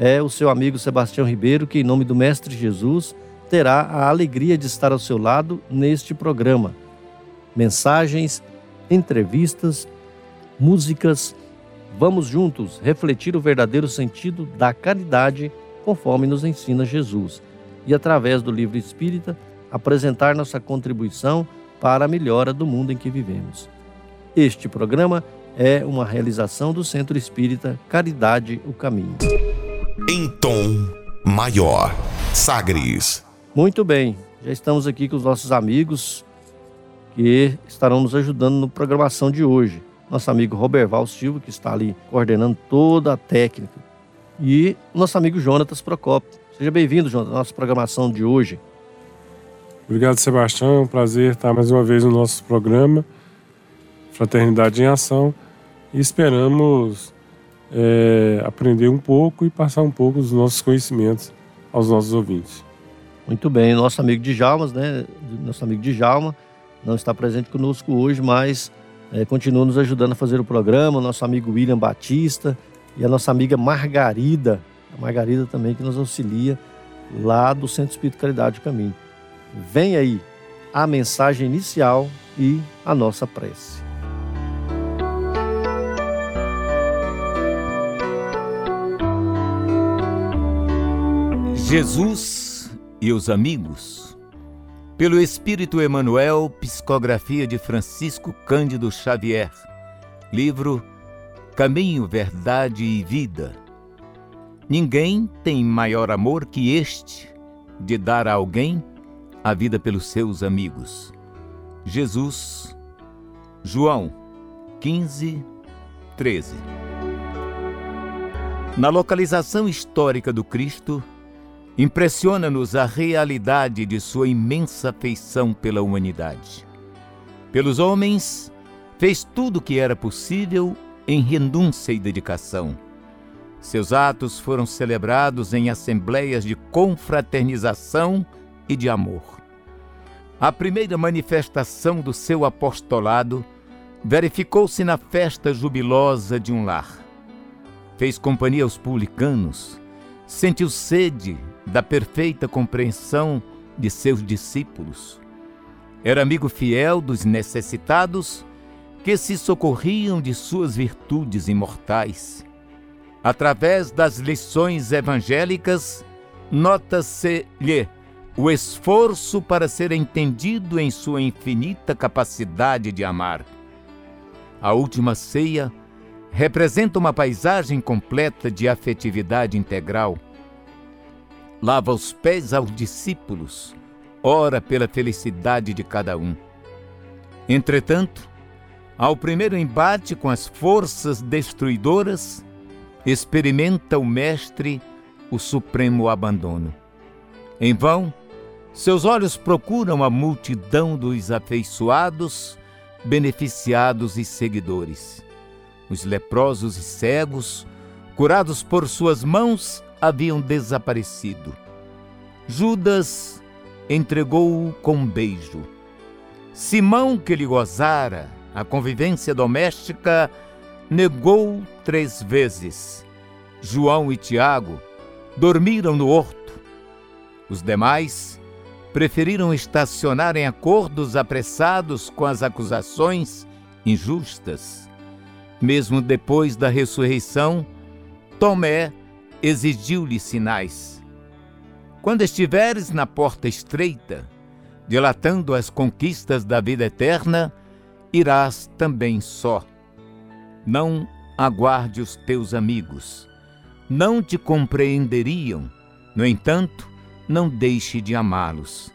é o seu amigo Sebastião Ribeiro, que, em nome do Mestre Jesus, terá a alegria de estar ao seu lado neste programa. Mensagens, entrevistas, músicas. Vamos juntos refletir o verdadeiro sentido da caridade conforme nos ensina Jesus e, através do livro espírita, apresentar nossa contribuição para a melhora do mundo em que vivemos. Este programa é uma realização do Centro Espírita Caridade o Caminho. Em tom maior, Sagres. Muito bem, já estamos aqui com os nossos amigos que estarão nos ajudando na programação de hoje. Nosso amigo Roberval Silva, que está ali coordenando toda a técnica, e nosso amigo Jonatas Procopio. Seja bem-vindo, Jonatas, à nossa programação de hoje. Obrigado, Sebastião. É um prazer estar mais uma vez no nosso programa Fraternidade em Ação e esperamos é, aprender um pouco e passar um pouco dos nossos conhecimentos aos nossos ouvintes. Muito bem, nosso amigo Djalma, né? Nosso amigo Djalma não está presente conosco hoje, mas é, continua nos ajudando a fazer o programa. Nosso amigo William Batista e a nossa amiga Margarida, a Margarida também que nos auxilia lá do Centro Espírito Caridade do Caminho. Vem aí a mensagem inicial e a nossa prece. Jesus e os amigos. Pelo Espírito Emanuel, psicografia de Francisco Cândido Xavier. Livro Caminho, Verdade e Vida. Ninguém tem maior amor que este de dar a alguém a vida pelos seus amigos. Jesus, João 15, 13. Na localização histórica do Cristo, Impressiona-nos a realidade de sua imensa afeição pela humanidade. Pelos homens, fez tudo o que era possível em renúncia e dedicação. Seus atos foram celebrados em assembleias de confraternização e de amor. A primeira manifestação do seu apostolado verificou-se na festa jubilosa de um lar. Fez companhia aos publicanos, sentiu sede da perfeita compreensão de seus discípulos. Era amigo fiel dos necessitados que se socorriam de suas virtudes imortais. Através das lições evangélicas, nota-se-lhe o esforço para ser entendido em sua infinita capacidade de amar. A última ceia representa uma paisagem completa de afetividade integral lava os pés aos discípulos, ora pela felicidade de cada um. Entretanto, ao primeiro embate com as forças destruidoras, experimenta o Mestre o supremo abandono. Em vão, seus olhos procuram a multidão dos afeiçoados, beneficiados e seguidores. Os leprosos e cegos, curados por suas mãos, haviam desaparecido. Judas entregou-o com um beijo. Simão, que lhe gozara a convivência doméstica, negou três vezes. João e Tiago dormiram no horto. Os demais preferiram estacionar em acordos apressados com as acusações injustas. Mesmo depois da ressurreição, Tomé exigiu-lhe sinais. Quando estiveres na porta estreita, dilatando as conquistas da vida eterna, irás também só. Não aguarde os teus amigos. Não te compreenderiam, no entanto, não deixe de amá-los.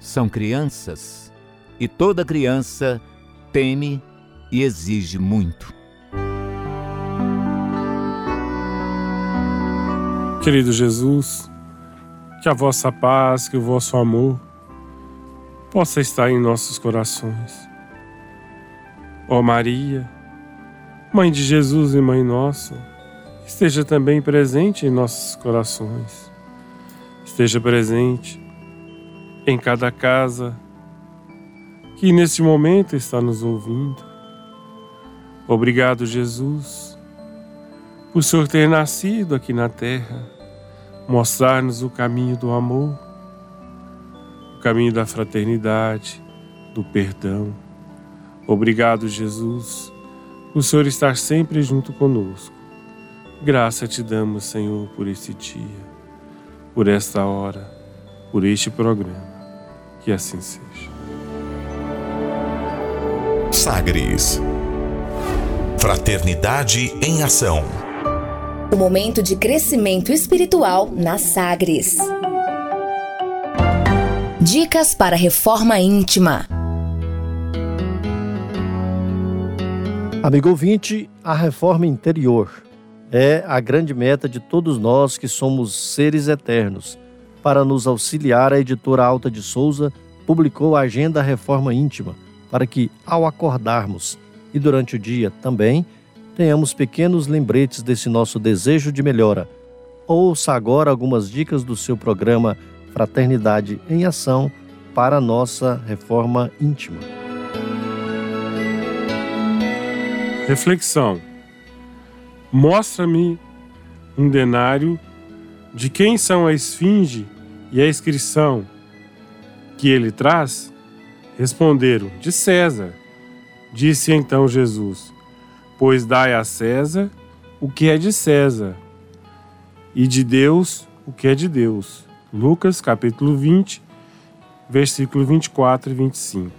São crianças, e toda criança teme e exige muito. Querido Jesus, que a vossa paz, que o vosso amor possa estar em nossos corações. Ó Maria, Mãe de Jesus e Mãe nossa, esteja também presente em nossos corações. Esteja presente em cada casa que neste momento está nos ouvindo. Obrigado, Jesus, por Senhor ter nascido aqui na terra, mostrar-nos o caminho do amor, o caminho da fraternidade, do perdão. Obrigado, Jesus, por Senhor estar sempre junto conosco. Graça te damos, Senhor, por este dia, por esta hora, por este programa. Que assim seja. Sagres. Fraternidade em ação. O momento de crescimento espiritual na Sagres. Dicas para reforma íntima. Amigo ouvinte, a reforma interior é a grande meta de todos nós que somos seres eternos. Para nos auxiliar, a editora Alta de Souza publicou a Agenda Reforma Íntima, para que, ao acordarmos e durante o dia também, tenhamos pequenos lembretes desse nosso desejo de melhora. Ouça agora algumas dicas do seu programa Fraternidade em Ação para nossa reforma íntima. Reflexão: Mostra-me um denário de quem são a esfinge e a inscrição que ele traz? Responderam: De César. Disse então Jesus: Pois dai a César o que é de César, e de Deus o que é de Deus. Lucas capítulo 20, versículo 24 e 25.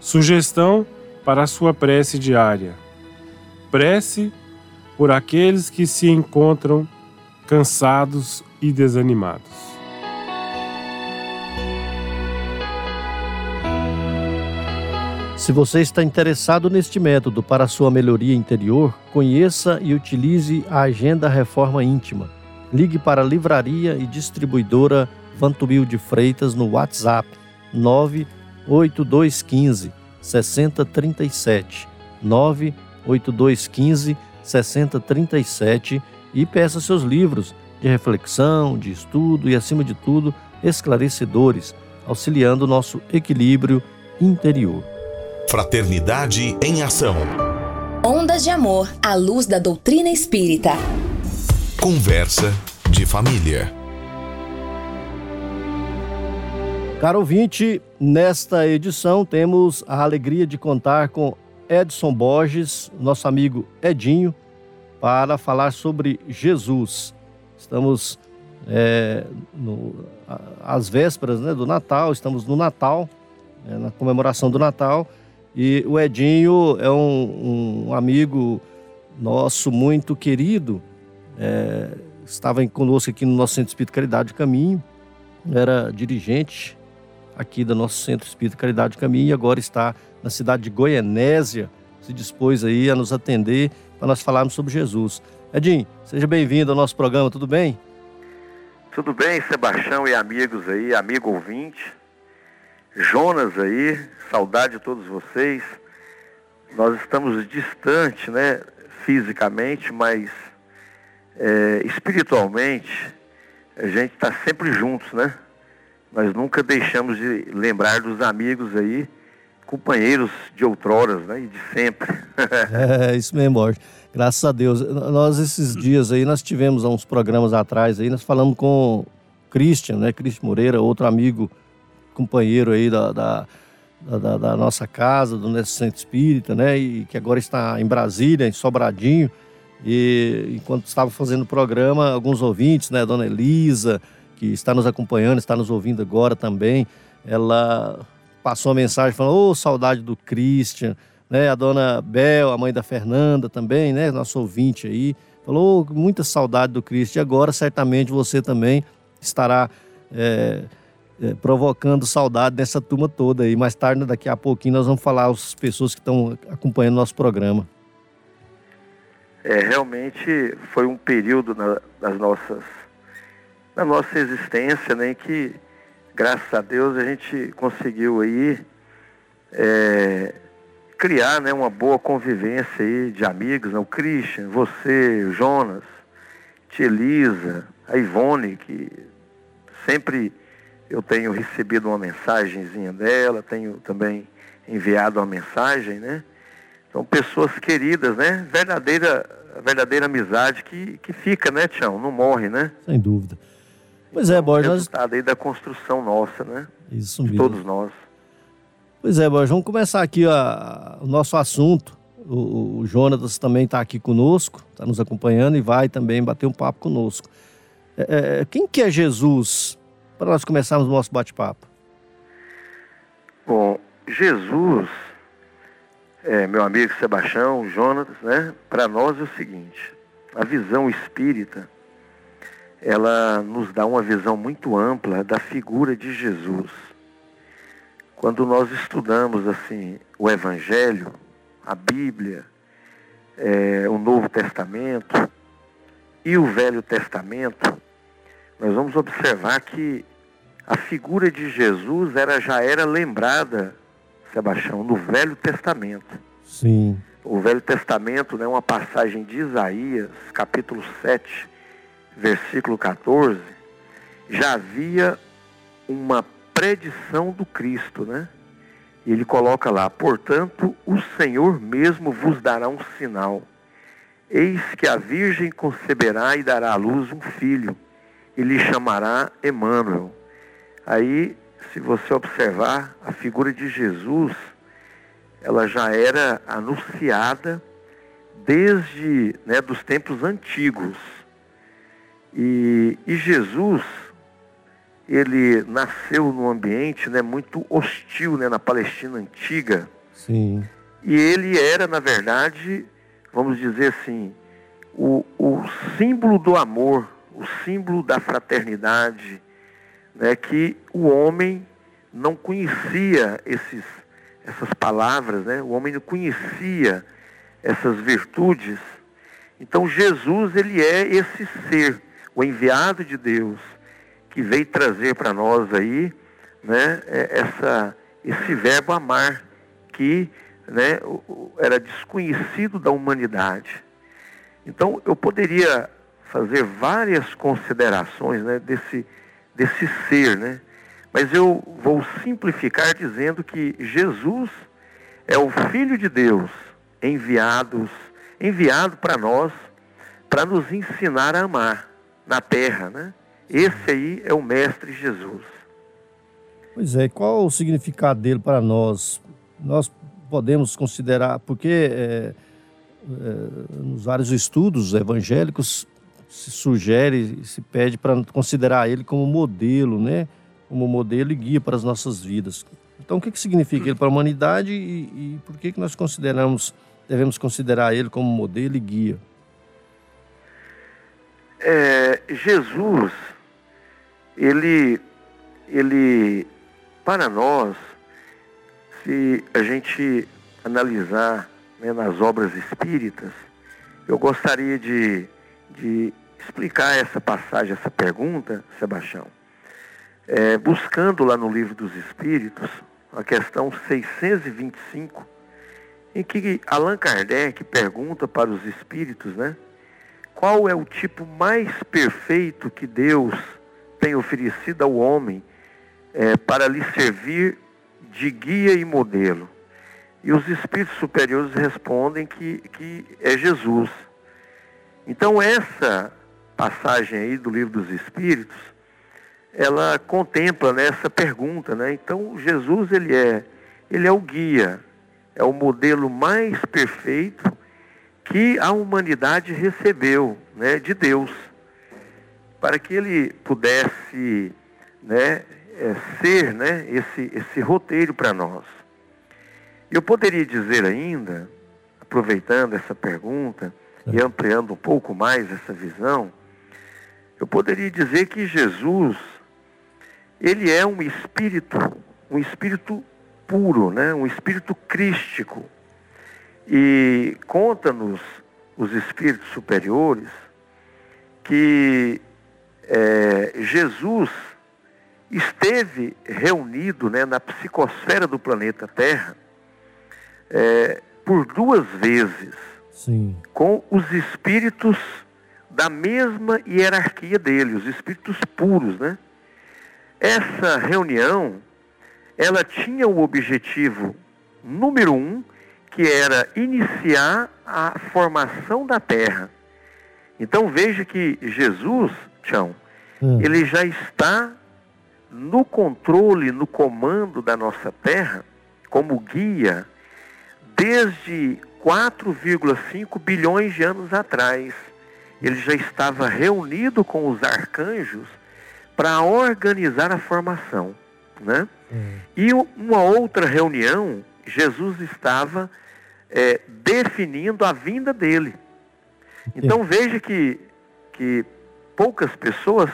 Sugestão para a sua prece diária. Prece por aqueles que se encontram cansados e desanimados. Se você está interessado neste método para sua melhoria interior, conheça e utilize a Agenda Reforma Íntima. Ligue para a livraria e distribuidora Vantubil de Freitas no WhatsApp 98215 6037 98215 6037 e peça seus livros de reflexão, de estudo e, acima de tudo, esclarecedores, auxiliando nosso equilíbrio interior. Fraternidade em ação. Ondas de amor à luz da doutrina espírita. Conversa de família. Caro ouvinte, nesta edição temos a alegria de contar com Edson Borges, nosso amigo Edinho, para falar sobre Jesus. Estamos é, no, às vésperas né, do Natal, estamos no Natal, é, na comemoração do Natal, e o Edinho é um, um amigo nosso muito querido, é, estava conosco aqui no nosso Centro Espírita Caridade Caminho, era dirigente aqui do nosso Centro Espírita Caridade Caminho e agora está na cidade de Goianésia, se dispôs aí a nos atender para nós falarmos sobre Jesus. Edinho, seja bem-vindo ao nosso programa, tudo bem? Tudo bem, Sebastião e amigos aí, amigo ouvinte. Jonas aí, saudade de todos vocês. Nós estamos distantes, né, fisicamente, mas é, espiritualmente a gente está sempre juntos, né? Nós nunca deixamos de lembrar dos amigos aí, companheiros de outroras, né, e de sempre. é, isso mesmo, Borges. Graças a Deus. Nós esses dias aí, nós tivemos uns programas atrás aí, nós falamos com Christian, né, Christian Moreira, outro amigo companheiro aí da, da, da, da nossa casa, do nosso centro espírita, né? E que agora está em Brasília, em Sobradinho. E enquanto estava fazendo o programa, alguns ouvintes, né? Dona Elisa, que está nos acompanhando, está nos ouvindo agora também, ela passou uma mensagem falando: Ô, oh, saudade do Christian, né? A dona Bel, a mãe da Fernanda também, né? Nosso ouvinte aí, falou: oh, muita saudade do Christian. E agora, certamente, você também estará. É, é, provocando saudade dessa turma toda aí. Mais tarde, daqui a pouquinho, nós vamos falar as pessoas que estão acompanhando nosso programa. É, realmente foi um período na, das nossas na nossa existência, né, que graças a Deus a gente conseguiu aí é, criar né, uma boa convivência aí de amigos, né? o Christian, você, o Jonas, tia Elisa, a Ivone, que sempre eu tenho recebido uma mensagenzinha dela, tenho também enviado uma mensagem, né? São pessoas queridas, né? Verdadeira, verdadeira amizade que, que fica, né, Tião? Não morre, né? Sem dúvida. Pois é, Borges. Resultado aí da construção nossa, né? Isso mesmo. De todos nós. Pois é, Borges, vamos começar aqui a, o nosso assunto. O, o Jonatas também está aqui conosco, está nos acompanhando e vai também bater um papo conosco. É, é, quem que é Jesus? Para nós começarmos o nosso bate-papo. Bom, Jesus, é, meu amigo Sebastião, Jonatas, né? Para nós é o seguinte: a visão espírita, ela nos dá uma visão muito ampla da figura de Jesus. Quando nós estudamos assim o Evangelho, a Bíblia, é, o Novo Testamento e o Velho Testamento, nós vamos observar que a figura de Jesus era, já era lembrada, Sebastião, no Velho Testamento. Sim. O Velho Testamento né, uma passagem de Isaías, capítulo 7, versículo 14, já havia uma predição do Cristo, né? E ele coloca lá: portanto, o Senhor mesmo vos dará um sinal. Eis que a Virgem conceberá e dará à luz um filho, e lhe chamará Emmanuel. Aí, se você observar, a figura de Jesus, ela já era anunciada desde né, dos tempos antigos. E, e Jesus, ele nasceu num ambiente né, muito hostil né, na Palestina antiga. Sim. E ele era, na verdade, vamos dizer assim, o, o símbolo do amor, o símbolo da fraternidade, né, que o homem não conhecia esses, essas palavras, né, o homem não conhecia essas virtudes. Então Jesus, ele é esse ser, o enviado de Deus, que veio trazer para nós aí, né, é, essa, esse verbo amar, que né, era desconhecido da humanidade. Então, eu poderia fazer várias considerações né, desse, desse ser, né? mas eu vou simplificar dizendo que Jesus é o Filho de Deus enviados, enviado para nós, para nos ensinar a amar na terra, né? Esse aí é o Mestre Jesus. Pois é, qual o significado dele para nós? Nós podemos considerar, porque é, é, nos vários estudos evangélicos se sugere, se pede para considerar ele como modelo, né? Como modelo e guia para as nossas vidas. Então, o que, que significa ele para a humanidade e, e por que, que nós consideramos, devemos considerar ele como modelo e guia? É, Jesus ele, ele, para nós, se a gente analisar né, nas obras espíritas, eu gostaria de, de explicar essa passagem, essa pergunta, Sebastião, é, buscando lá no livro dos Espíritos, a questão 625, em que Allan Kardec pergunta para os espíritos, né? Qual é o tipo mais perfeito que Deus tem oferecido ao homem é, para lhe servir de guia e modelo. E os espíritos superiores respondem que, que é Jesus. Então essa passagem aí do livro dos Espíritos, ela contempla né, essa pergunta, né? Então Jesus ele é, ele é o guia, é o modelo mais perfeito que a humanidade recebeu, né, de Deus para que ele pudesse né, é, ser né, esse, esse roteiro para nós. Eu poderia dizer ainda, aproveitando essa pergunta e ampliando um pouco mais essa visão, eu poderia dizer que Jesus, ele é um espírito, um espírito puro, né? um espírito crístico. E conta-nos os espíritos superiores que é, Jesus esteve reunido né, na psicosfera do planeta Terra é, por duas vezes Sim. com os espíritos da mesma hierarquia dele, os espíritos puros, né? Essa reunião, ela tinha o objetivo número um, que era iniciar a formação da Terra. Então veja que Jesus, Tião, Hum. ele já está no controle, no comando da nossa Terra, como guia, desde 4,5 bilhões de anos atrás. Ele já estava reunido com os arcanjos para organizar a formação. Né? Hum. E uma outra reunião, Jesus estava eh, definindo a vinda dele. Então veja que, que poucas pessoas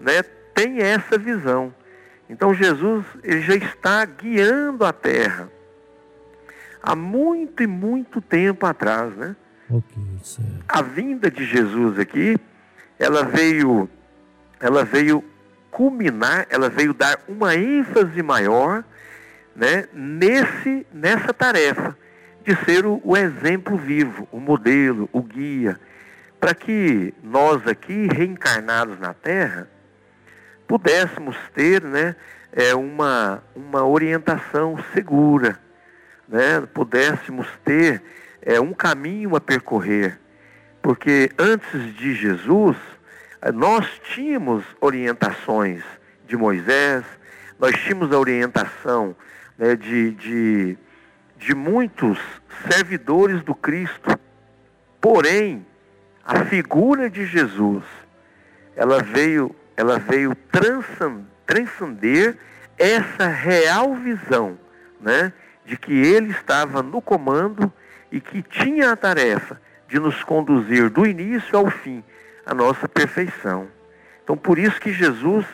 né, têm essa visão. Então Jesus ele já está guiando a terra há muito e muito tempo atrás. Né? Ok, certo. A vinda de Jesus aqui, ela veio, ela veio culminar, ela veio dar uma ênfase maior né, nesse, nessa tarefa de ser o, o exemplo vivo, o modelo, o guia, para que nós aqui, reencarnados na Terra, pudéssemos ter né, é, uma, uma orientação segura, né, pudéssemos ter é, um caminho a percorrer. Porque antes de Jesus, eh, nós tínhamos orientações de Moisés, nós tínhamos a orientação né, de, de, de muitos servidores do Cristo. Porém, a figura de Jesus, ela veio, ela veio transcen- transcender essa real visão, né, de que ele estava no comando e que tinha a tarefa de nos conduzir do início ao fim à nossa perfeição. Então, por isso que Jesus,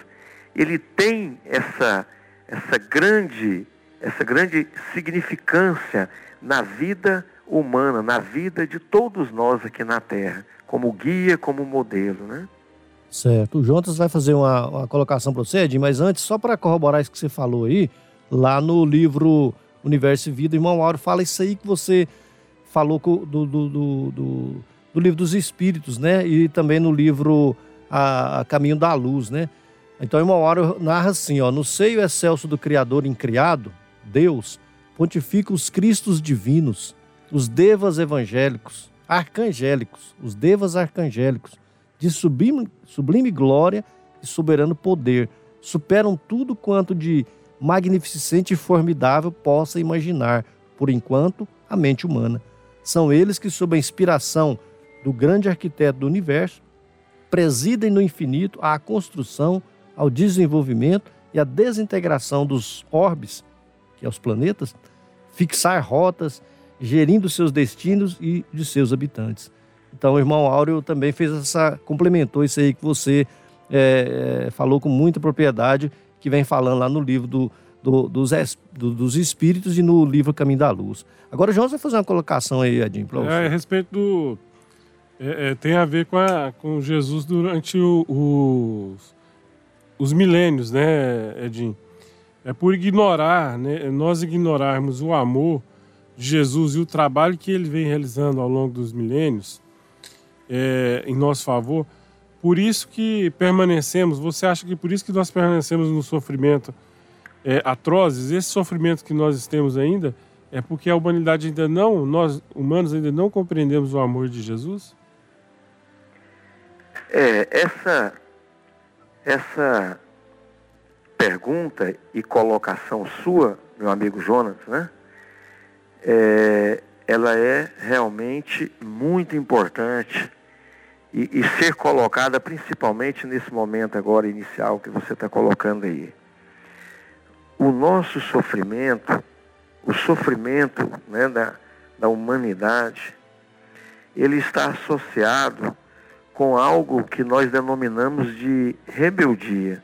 ele tem essa essa grande essa grande significância na vida humana, na vida de todos nós aqui na Terra, como guia, como modelo, né? Certo. O Jonas vai fazer uma, uma colocação para você, Edinho, mas antes, só para corroborar isso que você falou aí, lá no livro Universo e Vida, irmão Mauro fala isso aí que você falou do, do, do, do- livro dos Espíritos, né? E também no livro a, a Caminho da Luz, né? Então irmão Mauro narra assim, ó, no seio excelso do Criador incriado, Deus, pontifica os Cristos divinos, os devas evangélicos, arcangélicos, os devas arcangélicos, de sublime, sublime glória e soberano poder, superam tudo quanto de magnificente e formidável possa imaginar, por enquanto, a mente humana. São eles que, sob a inspiração do grande arquiteto do universo, presidem no infinito à construção, ao desenvolvimento e à desintegração dos orbes, que é os planetas, fixar rotas, gerindo seus destinos e de seus habitantes. Então, o irmão Áureo também fez essa, complementou isso aí que você é, falou com muita propriedade, que vem falando lá no livro do, do- dos, es- do- dos Espíritos e no livro Caminho da Luz. Agora, o João vai fazer uma colocação aí, Edinho, para você. É, a respeito do. é, é, tem a ver com, a- com Jesus durante o- os, os milênios, né, Edinho? É por ignorar, né, nós ignorarmos o amor de Jesus e o trabalho que ele vem realizando ao longo dos milênios é, em nosso favor. Por isso que permanecemos, você acha que por isso que nós permanecemos no sofrimento é, atrozes, esse sofrimento que nós temos ainda, é porque a humanidade ainda não, nós humanos ainda não compreendemos o amor de Jesus? É, essa, essa pergunta e colocação sua, meu amigo Jonas, né? É, ela é realmente muito importante e, e ser colocada principalmente nesse momento agora inicial que você está colocando aí. O nosso sofrimento, o sofrimento né, da, da humanidade, ele está associado com algo que nós denominamos de rebeldia.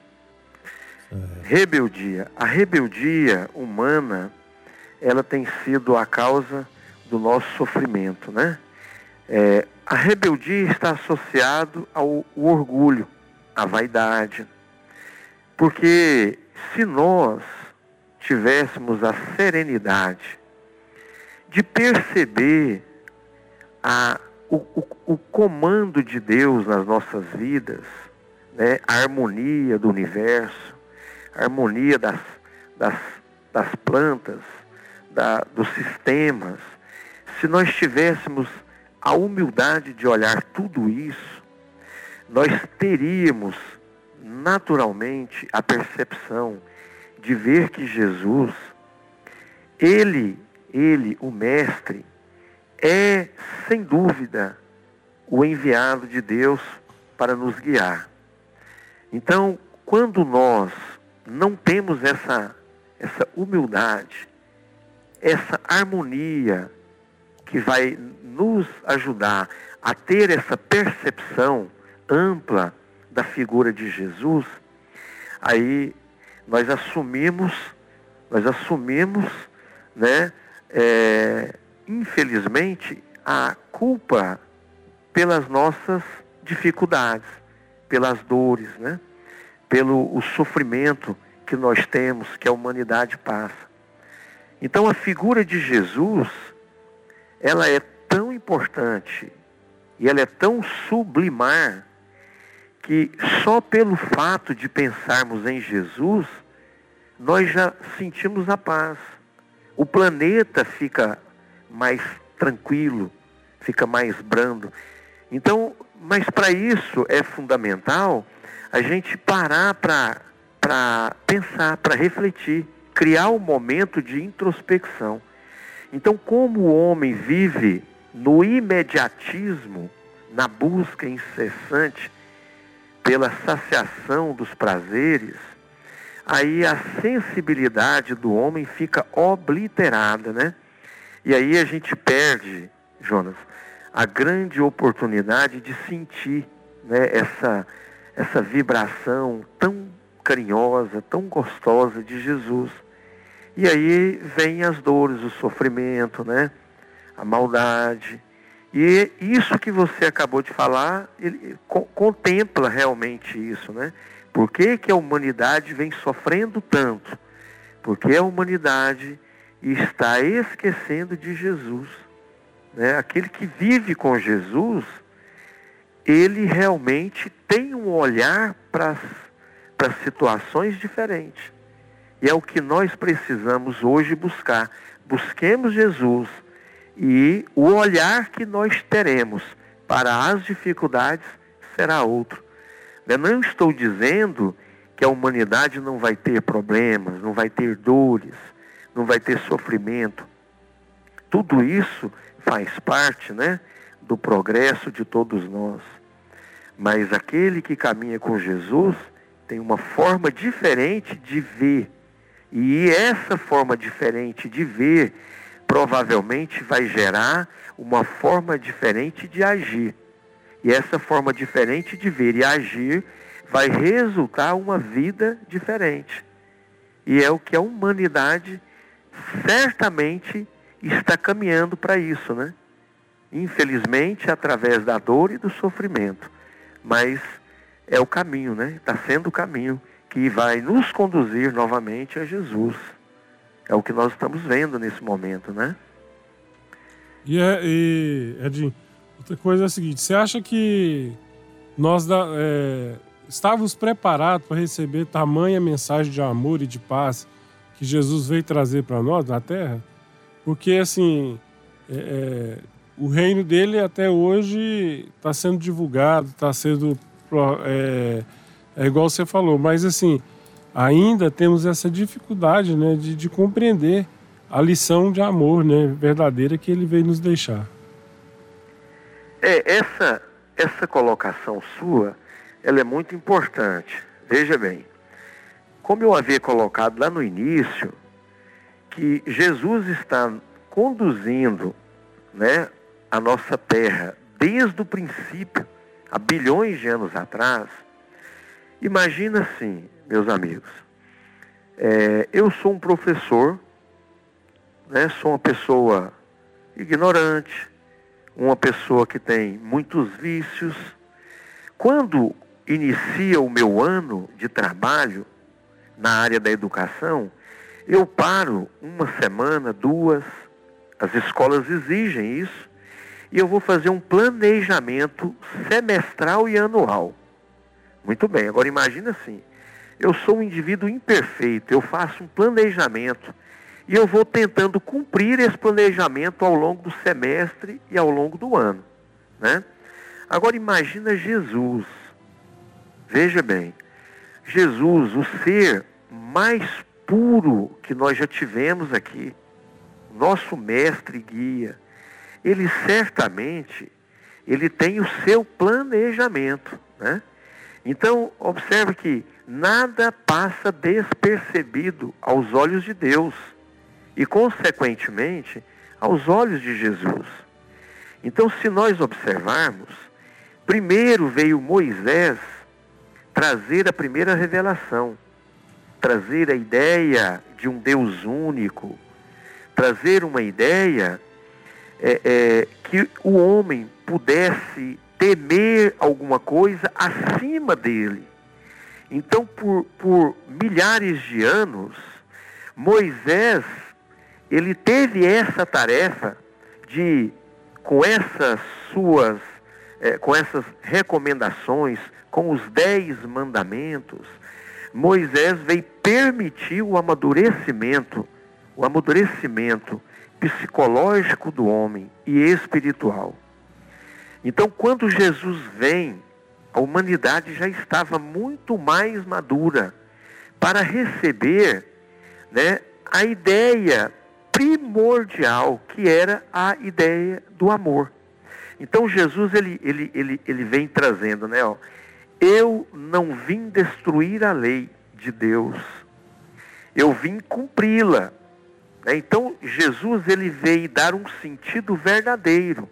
Rebeldia. A rebeldia humana, ela tem sido a causa do nosso sofrimento, né? É, a rebeldia está associado ao, orgulho, a vaidade. Porque se nós tivéssemos a serenidade de perceber a, o, o, o comando de Deus nas nossas vidas, né? a harmonia do universo, a harmonia das, das, das plantas, da, dos sistemas, se nós tivéssemos a humildade de olhar tudo isso, nós teríamos naturalmente a percepção de ver que Jesus, ele, ele, o mestre, é sem dúvida o enviado de Deus para nos guiar. Então, quando nós não temos essa essa humildade, essa harmonia que vai nos ajudar a ter essa percepção ampla da figura de Jesus, aí nós assumimos, nós assumimos, né, é, infelizmente, a culpa pelas nossas dificuldades, pelas dores, né, pelo o sofrimento que nós temos, que a humanidade passa. Então a figura de Jesus, ela é tão importante e ela é tão sublimar que só pelo fato de pensarmos em Jesus, nós já sentimos a paz. O planeta fica mais tranquilo, fica mais brando. Então, mas para isso é fundamental a gente parar para pensar, para refletir, criar um momento de introspecção. Então, como o homem vive no imediatismo, na busca incessante pela saciação dos prazeres, aí a sensibilidade do homem fica obliterada, né? E aí a gente perde, Jonas, a grande oportunidade de sentir né, essa, essa vibração tão carinhosa, tão gostosa de Jesus. E aí vem as dores, o sofrimento, né? A maldade. E isso que você acabou de falar, ele co contempla realmente isso, né? Por que, que a humanidade vem sofrendo tanto? Porque a humanidade está esquecendo de Jesus. Né? Aquele que vive com Jesus, ele realmente tem um olhar para as situações diferentes. E é o que nós precisamos hoje buscar. Busquemos Jesus e o olhar que nós teremos para as dificuldades será outro. Não estou dizendo que a humanidade não vai ter problemas, não vai ter dores, não vai ter sofrimento. Tudo isso faz parte né, do progresso de todos nós. Mas aquele que caminha com Jesus tem uma forma diferente de ver e essa forma diferente de ver provavelmente vai gerar uma forma diferente de agir. E essa forma diferente de ver e agir vai resultar uma vida diferente. E é o que a humanidade certamente está caminhando para isso, né? Infelizmente, através da dor e do sofrimento. Mas é o caminho, né? Está sendo o caminho que vai nos conduzir novamente a Jesus. É o que nós estamos vendo nesse momento, né? E, é, e Edinho, outra coisa é a seguinte: você acha que nós da, é, estávamos preparados para receber tamanha mensagem de amor e de paz que Jesus veio trazer para nós na Terra? Porque, assim, é, é, o reino dele até hoje está sendo divulgado, está sendo é, é igual você falou, mas assim, ainda temos essa dificuldade né, de, de compreender a lição de amor né, verdadeira que ele veio nos deixar. É, essa, essa colocação sua, ela é muito importante. Veja bem, como eu havia colocado lá no início, que Jesus está conduzindo né, a nossa terra desde o princípio, há bilhões de anos atrás, Imagina assim, meus amigos. É, eu sou um professor, né, sou uma pessoa ignorante, uma pessoa que tem muitos vícios. Quando inicia o meu ano de trabalho na área da educação, eu paro uma semana, duas, as escolas exigem isso, e eu vou fazer um planejamento semestral e anual. Muito bem, agora imagina assim: eu sou um indivíduo imperfeito, eu faço um planejamento e eu vou tentando cumprir esse planejamento ao longo do semestre e ao longo do ano. Né? Agora imagina Jesus. Veja bem, Jesus, o ser mais puro que nós já tivemos aqui, nosso mestre e guia, ele certamente ele tem o seu planejamento, né? Então, observe que nada passa despercebido aos olhos de Deus e, consequentemente, aos olhos de Jesus. Então, se nós observarmos, primeiro veio Moisés trazer a primeira revelação, trazer a ideia de um Deus único, trazer uma ideia é, é, que o homem pudesse temer alguma coisa acima dele. Então, por, por milhares de anos, Moisés, ele teve essa tarefa de, com essas suas, é, com essas recomendações, com os dez mandamentos, Moisés veio permitir o amadurecimento, o amadurecimento psicológico do homem e espiritual. Então, quando Jesus vem, a humanidade já estava muito mais madura para receber né, a ideia primordial, que era a ideia do amor. Então, Jesus ele, ele, ele, ele vem trazendo, né? Ó, eu não vim destruir a lei de Deus, eu vim cumpri-la. Né? Então, Jesus ele veio dar um sentido verdadeiro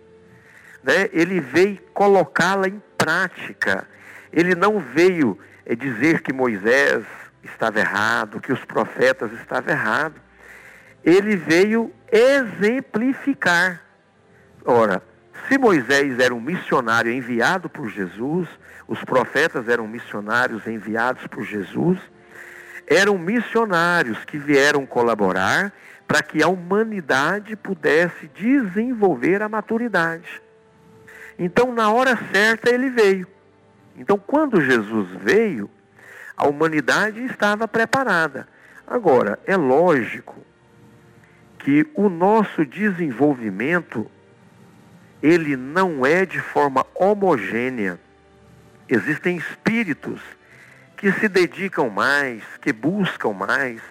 né, ele veio colocá-la em prática. Ele não veio é, dizer que Moisés estava errado, que os profetas estavam errados. Ele veio exemplificar. Ora, se Moisés era um missionário enviado por Jesus, os profetas eram missionários enviados por Jesus, eram missionários que vieram colaborar para que a humanidade pudesse desenvolver a maturidade. Então, na hora certa, ele veio. Então, quando Jesus veio, a humanidade estava preparada. Agora, é lógico que o nosso desenvolvimento ele não é de forma homogênea. Existem espíritos que se dedicam mais, que buscam mais.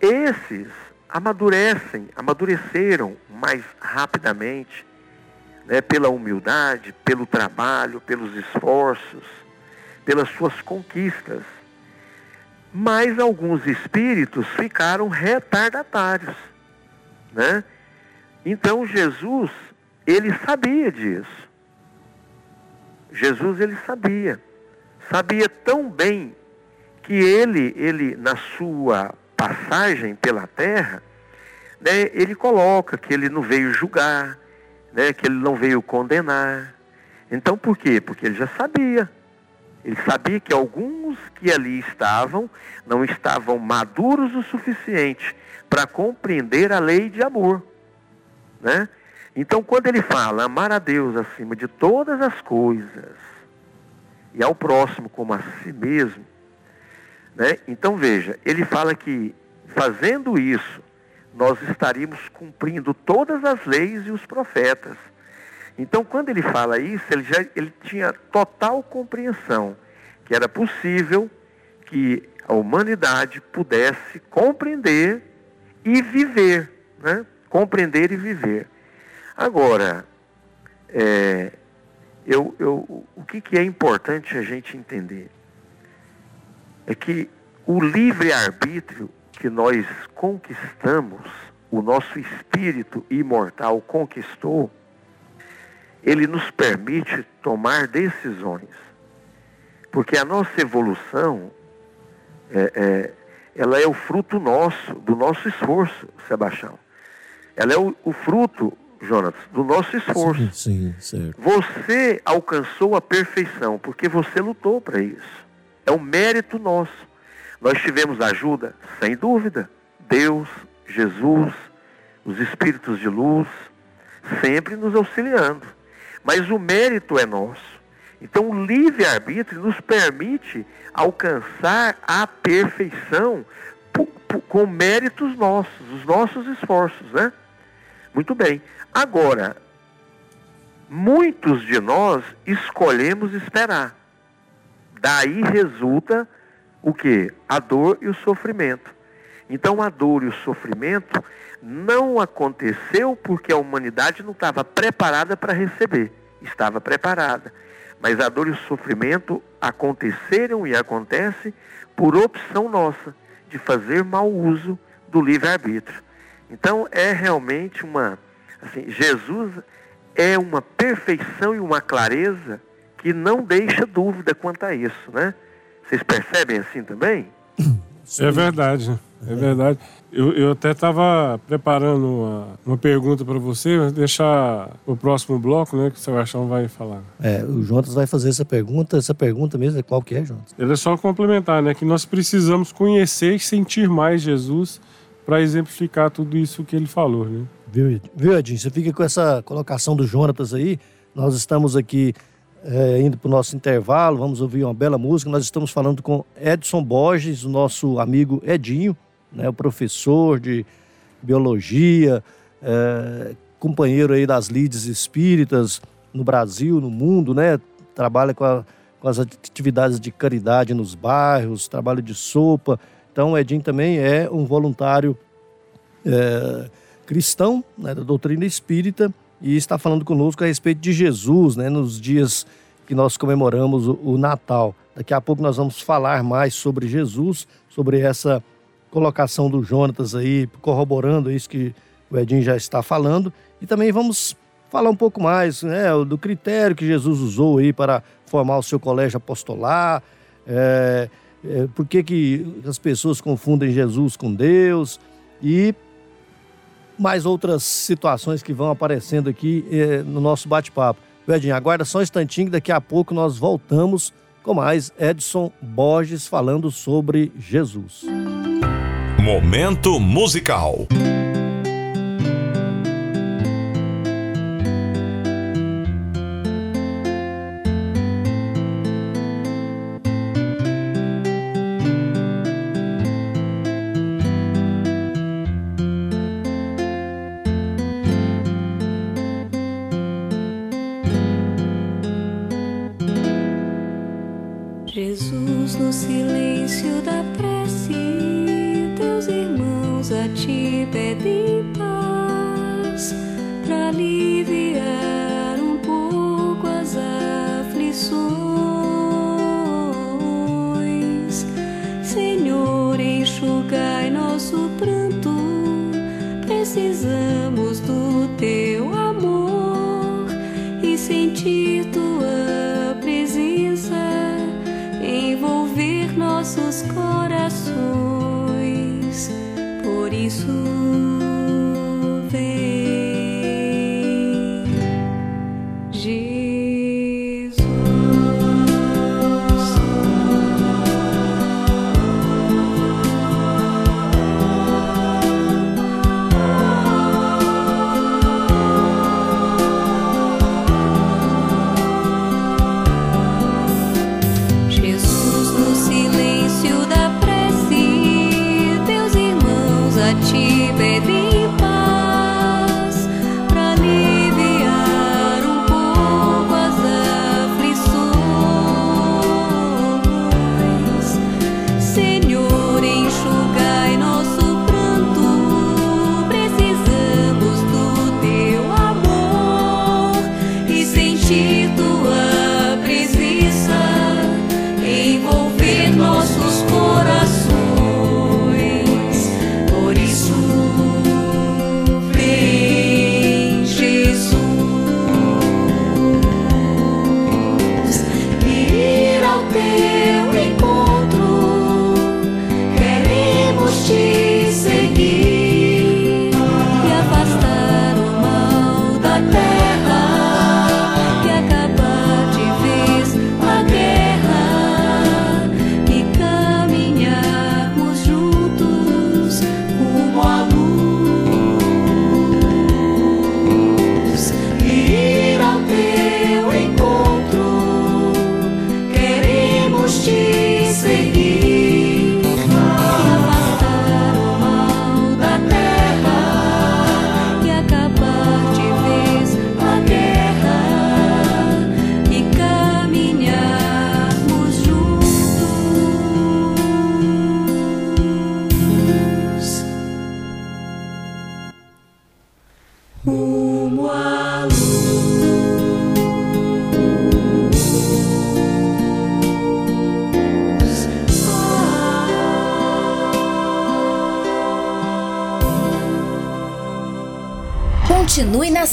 Esses amadurecem, amadureceram mais rapidamente né, pela humildade, pelo trabalho, pelos esforços, pelas suas conquistas. Mas alguns espíritos ficaram retardatários. Né? Então Jesus, ele sabia disso. Jesus ele sabia. Sabia tão bem que ele, ele na sua passagem pela terra, né, ele coloca que ele não veio julgar, né, que ele não veio condenar. Então por quê? Porque ele já sabia. Ele sabia que alguns que ali estavam não estavam maduros o suficiente para compreender a lei de amor. Né? Então, quando ele fala amar a Deus acima de todas as coisas e ao próximo como a si mesmo, né? então veja, ele fala que fazendo isso, nós estaríamos cumprindo todas as leis e os profetas. Então, quando ele fala isso, ele já ele tinha total compreensão que era possível que a humanidade pudesse compreender e viver, né? Compreender e viver. Agora, é, eu, eu, o que, que é importante a gente entender é que o livre-arbítrio que nós conquistamos, o nosso espírito imortal conquistou, ele nos permite tomar decisões. Porque a nossa evolução, é, é, ela é o fruto nosso, do nosso esforço, Sebastião. Ela é o, o fruto Jonas? Do nosso esforço. Sim, sim, certo. Você alcançou a perfeição porque você lutou para isso. É um mérito nosso. Nós tivemos ajuda? Sem dúvida. Deus, Jesus, os espíritos de luz, sempre nos auxiliando. Mas o mérito é nosso. Então, o livre-arbítrio nos permite alcançar a perfeição com méritos nossos, os nossos esforços, né? Muito bem. Agora, muitos de nós escolhemos esperar. Daí resulta o que? A dor e o sofrimento. Então a dor e o sofrimento não aconteceu porque a humanidade não estava preparada para receber. Estava preparada. Mas a dor e o sofrimento aconteceram e acontecem por opção nossa de fazer mau uso do livre-arbítrio. Então é realmente uma. Assim, Jesus é uma perfeição e uma clareza que não deixa dúvida quanto a isso, né? Vocês percebem assim também? É verdade, é verdade. Eu, eu até estava preparando uma, uma pergunta para você, mas deixar o próximo bloco, né, que o Sebastião vai falar. É, o Jonas vai fazer essa pergunta. Essa pergunta mesmo é qual que é, Jonas? Ele é só complementar, né, que nós precisamos conhecer e sentir mais Jesus para exemplificar tudo isso que ele falou, né? Viu, viu Edinho? Você fica com essa colocação do Jonatas aí. Nós estamos aqui é, indo para o nosso intervalo, vamos ouvir uma bela música. Nós estamos falando com Edson Borges, nosso amigo Edinho, né, o professor de biologia, é, companheiro aí das lides espíritas no Brasil, no mundo, né? Trabalha com, a, com as atividades de caridade nos bairros, trabalho de sopa. Então, o Edinho também é um voluntário é, cristão, né, da doutrina espírita, e está falando conosco a respeito de Jesus, né, nos dias que nós comemoramos o, o Natal. Daqui a pouco nós vamos falar mais sobre Jesus, sobre essa colocação do Jonatas aí, corroborando isso que o Edinho já está falando, e também vamos falar um pouco mais né, do critério que Jesus usou aí para formar o seu colégio apostolar, é, é, por que, que as pessoas confundem Jesus com Deus e mais outras situações que vão aparecendo aqui é, no nosso bate-papo. Edinho, aguarda só um instantinho, daqui a pouco nós voltamos com mais Edson Borges falando sobre Jesus. Momento musical.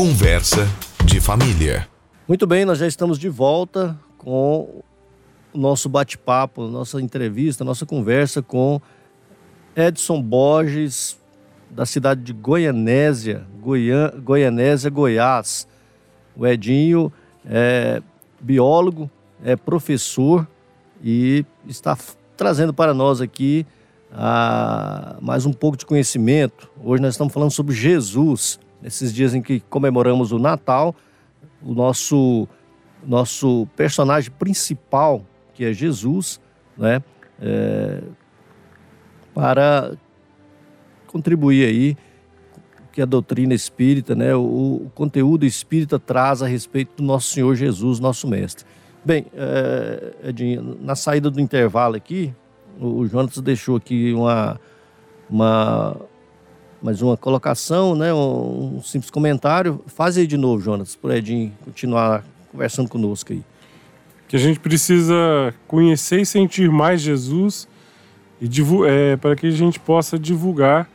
Conversa de família. Muito bem, nós já estamos de volta com o nosso bate-papo, nossa entrevista, nossa conversa com Edson Borges, da cidade de Goianésia, Goian, Goianésia, Goiás. O Edinho é biólogo, é professor e está trazendo para nós aqui ah, mais um pouco de conhecimento. Hoje nós estamos falando sobre Jesus nesses dias em que comemoramos o Natal, o nosso, nosso personagem principal, que é Jesus, né, é, para contribuir aí que a doutrina espírita, né, o, o, conteúdo espírita traz a respeito do nosso Senhor Jesus, nosso mestre. Bem, é, Edinho, na saída do intervalo aqui, o, o Jonas deixou aqui uma, uma mais uma colocação, né, um, um, simples comentário. Faz aí de novo, Jonas, para o Edinho continuar conversando conosco aí. Que a gente precisa conhecer e sentir mais Jesus e é, para que a gente possa divulgar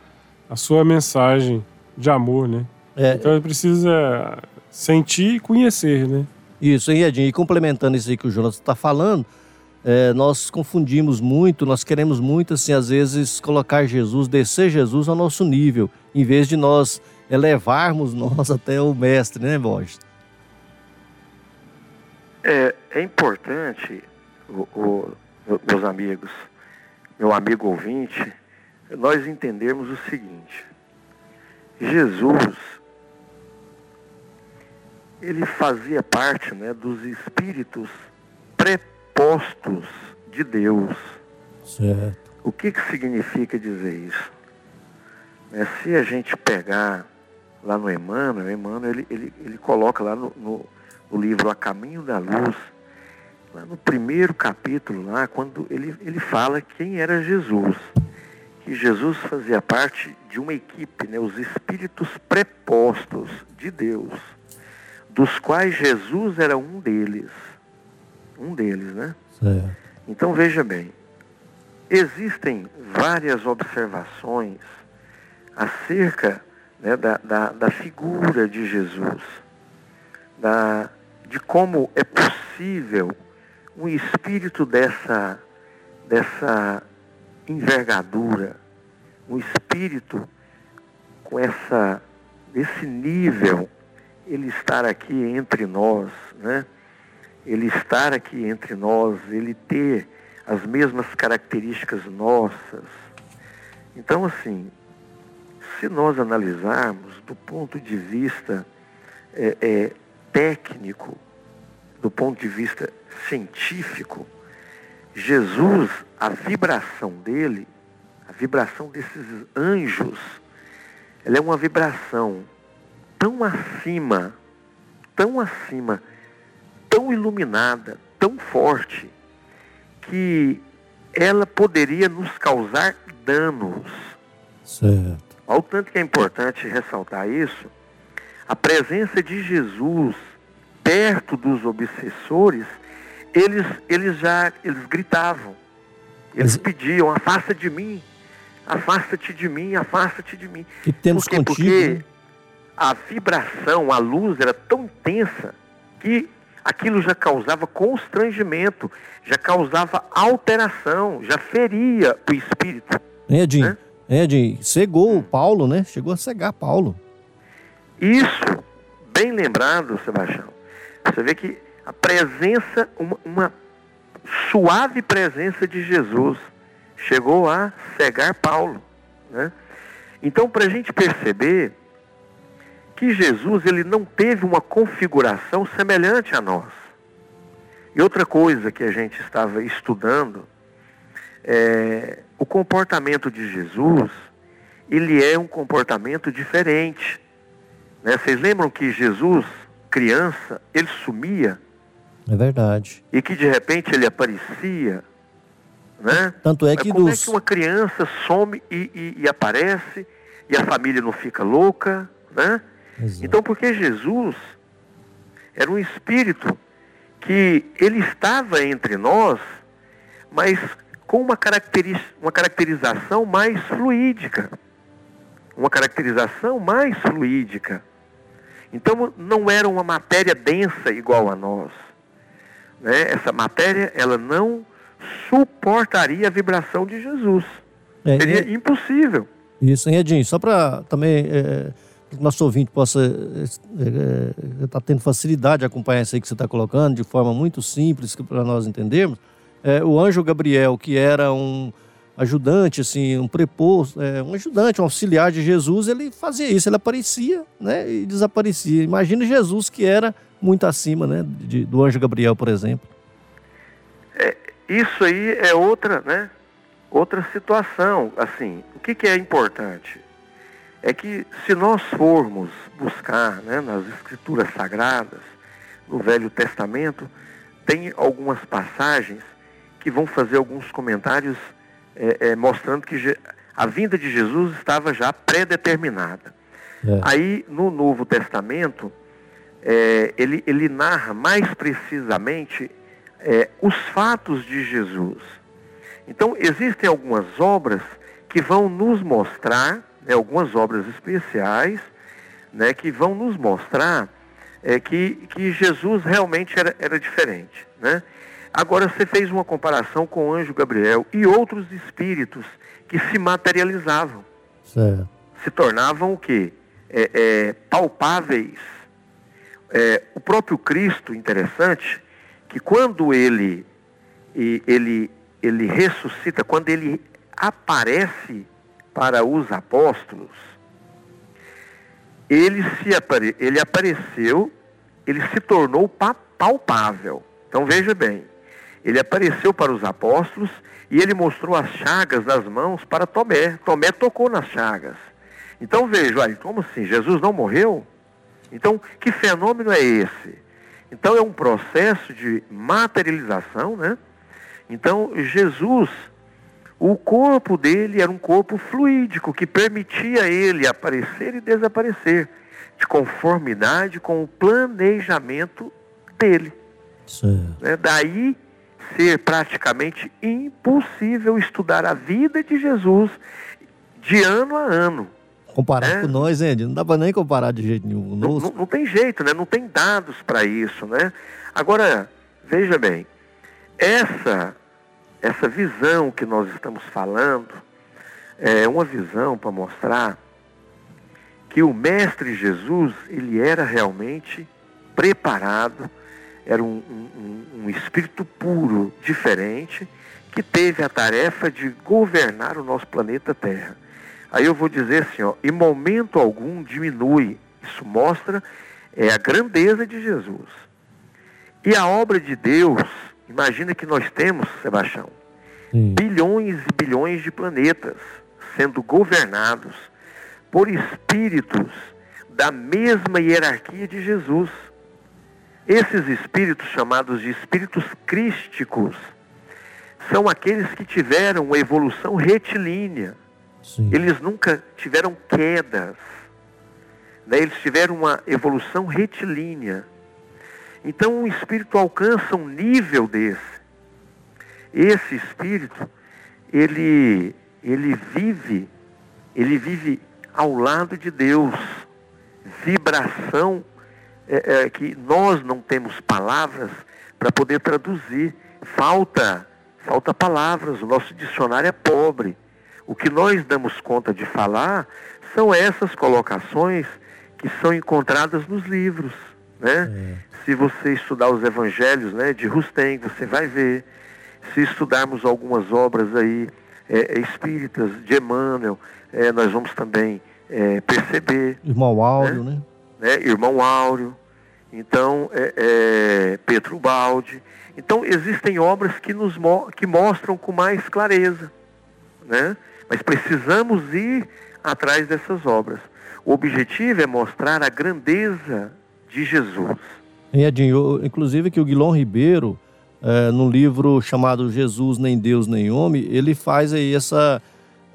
a sua mensagem de amor, né? É, então precisa sentir e conhecer, né? Isso, Edinho? E complementando isso aí que o Jonas está falando, é, nós confundimos muito, nós queremos muito, assim, às vezes, colocar Jesus, descer Jesus ao nosso nível, em vez de nós elevarmos nós até o Mestre, né, Borges? É, é importante, o, o, meus amigos, meu amigo ouvinte, nós entendermos o seguinte: Jesus, ele fazia parte né, dos espíritos preparados postos de Deus. Certo. O que, que significa dizer isso? É, se a gente pegar lá no Emmanuel, Emmanuel ele, ele, ele coloca lá no, no, no, livro A Caminho da Luz, lá no primeiro capítulo, lá, quando ele, ele fala quem era Jesus. Que Jesus fazia parte de uma equipe, né, os espíritos prepostos de Deus, dos quais Jesus era um deles um deles, né? Certo. Então veja bem, existem várias observações acerca né, da, da, da, figura de Jesus, da, de como é possível um espírito dessa, dessa envergadura, um espírito com essa, esse nível, ele estar aqui entre nós, né? Ele estar aqui entre nós, ele ter as mesmas características nossas. Então, assim, se nós analisarmos do ponto de vista é, é, técnico, do ponto de vista científico, Jesus, a vibração dele, a vibração desses anjos, ela é uma vibração tão acima, tão acima tão iluminada, tão forte, que ela poderia nos causar danos. Certo. Ao tanto que é importante ressaltar isso, a presença de Jesus perto dos obsessores, eles, eles já eles gritavam, eles Mas... pediam, afasta de mim, afasta-te de mim, afasta-te de mim. Que temos Por contigo. Porque a vibração, a luz era tão intensa que aquilo já causava constrangimento, já causava alteração, já feria o espírito. Edinho, né? Edinho, cegou Paulo, né? Chegou a cegar Paulo. Isso, bem lembrado, Sebastião. Você vê que a presença, uma, uma suave presença de Jesus chegou a cegar Paulo, né? Então, para a gente perceber que Jesus ele não teve uma configuração semelhante a nós. E outra coisa que a gente estava estudando é o comportamento de Jesus, ele é um comportamento diferente. Né? Vocês lembram que Jesus, criança, ele sumia? É verdade. E que de repente ele aparecia, né? Tanto é que como dos... é que uma criança some e, e, e aparece e a família não fica louca, né? Exato. Então, porque Jesus era um espírito que ele estava entre nós, mas com uma, caracteriz uma caracterização mais fluídica. Uma caracterização mais fluídica. Então, não era uma matéria densa igual a nós. Né? Essa matéria, ela não suportaria a vibração de Jesus. É, Seria é... impossível. Isso, hein, Edinho? Só para também é, que o nosso ouvinte possa estar é, é, tá tendo facilidade de acompanhar isso aí que você está colocando, de forma muito simples para nós entendermos. É, o anjo Gabriel, que era um ajudante, assim, um preposto, é, um ajudante, um auxiliar de Jesus, ele fazia isso, ele aparecia né, e desaparecia. Imagina Jesus que era muito acima né, de, do anjo Gabriel, por exemplo. É, isso aí é outra, né? Outra situação, assim, o que, que é importante? É que se nós formos buscar né, nas escrituras sagradas, no Velho Testamento, tem algumas passagens que vão fazer alguns comentários é, é, mostrando que a vinda de Jesus estava já pré-determinada. É. Aí, no Novo Testamento, é, ele, ele narra mais precisamente é, os fatos de Jesus. Então, existem algumas obras que vão nos mostrar, né, algumas obras especiais, né, que vão nos mostrar é, que, que Jesus realmente era, era diferente. Né? Agora, você fez uma comparação com o anjo Gabriel e outros espíritos que se materializavam. Certo. Se tornavam o quê? É, é, palpáveis. É, o próprio Cristo, interessante, que quando ele, ele ele ressuscita, quando ele aparece para os apóstolos, ele, se apare, ele apareceu, ele se tornou palpável. Então veja bem, ele apareceu para os apóstolos e ele mostrou as chagas das mãos para Tomé. Tomé tocou nas chagas. Então veja, olha, como assim? Jesus não morreu? Então, que fenômeno é esse? Então é um processo de materialização, né? Então, Jesus, o corpo dele era um corpo fluídico que permitia ele aparecer e desaparecer, de conformidade com o planejamento dele. Né? Daí ser praticamente impossível estudar a vida de Jesus de ano a ano. Comparar né? com nós, Andy, não dá para nem comparar de jeito nenhum. Não, não, não tem jeito, né? Não tem dados para isso, né? Agora, veja bem, essa, essa visão que nós estamos falando é uma visão para mostrar que o Mestre Jesus, ele era realmente preparado, era um, um, um espírito puro, diferente, que teve a tarefa de governar o nosso planeta Terra. Aí eu vou dizer assim, ó, em momento algum diminui. Isso mostra é, a grandeza de Jesus. E a obra de Deus Imagina que nós temos, Sebastião, Sim. bilhões e bilhões de planetas sendo governados por espíritos da mesma hierarquia de Jesus. Esses espíritos, chamados de espíritos crísticos, são aqueles que tiveram uma evolução retilínea. Sim. Eles nunca tiveram quedas. Né? Eles tiveram uma evolução retilínea. Então o espírito alcança um nível desse. Esse espírito, ele, ele vive, ele vive ao lado de Deus. Vibração é, é que nós não temos palavras para poder traduzir. Falta, falta palavras, o nosso dicionário é pobre. O que nós damos conta de falar são essas colocações que são encontradas nos livros. Né? É. Se você estudar os evangelhos né, de Rustem, você vai ver. Se estudarmos algumas obras aí é, é espíritas de Emmanuel, é, nós vamos também é, perceber. Irmão Áureo, né? né? Irmão Áureo. Então, é, é, Pedro Balde. Então, existem obras que nos mo que mostram com mais clareza. Né? Mas precisamos ir atrás dessas obras. O objetivo é mostrar a grandeza de Jesus. Edinho, inclusive que o Guilherme Ribeiro, é, no livro chamado Jesus Nem Deus Nem Homem, ele faz aí essa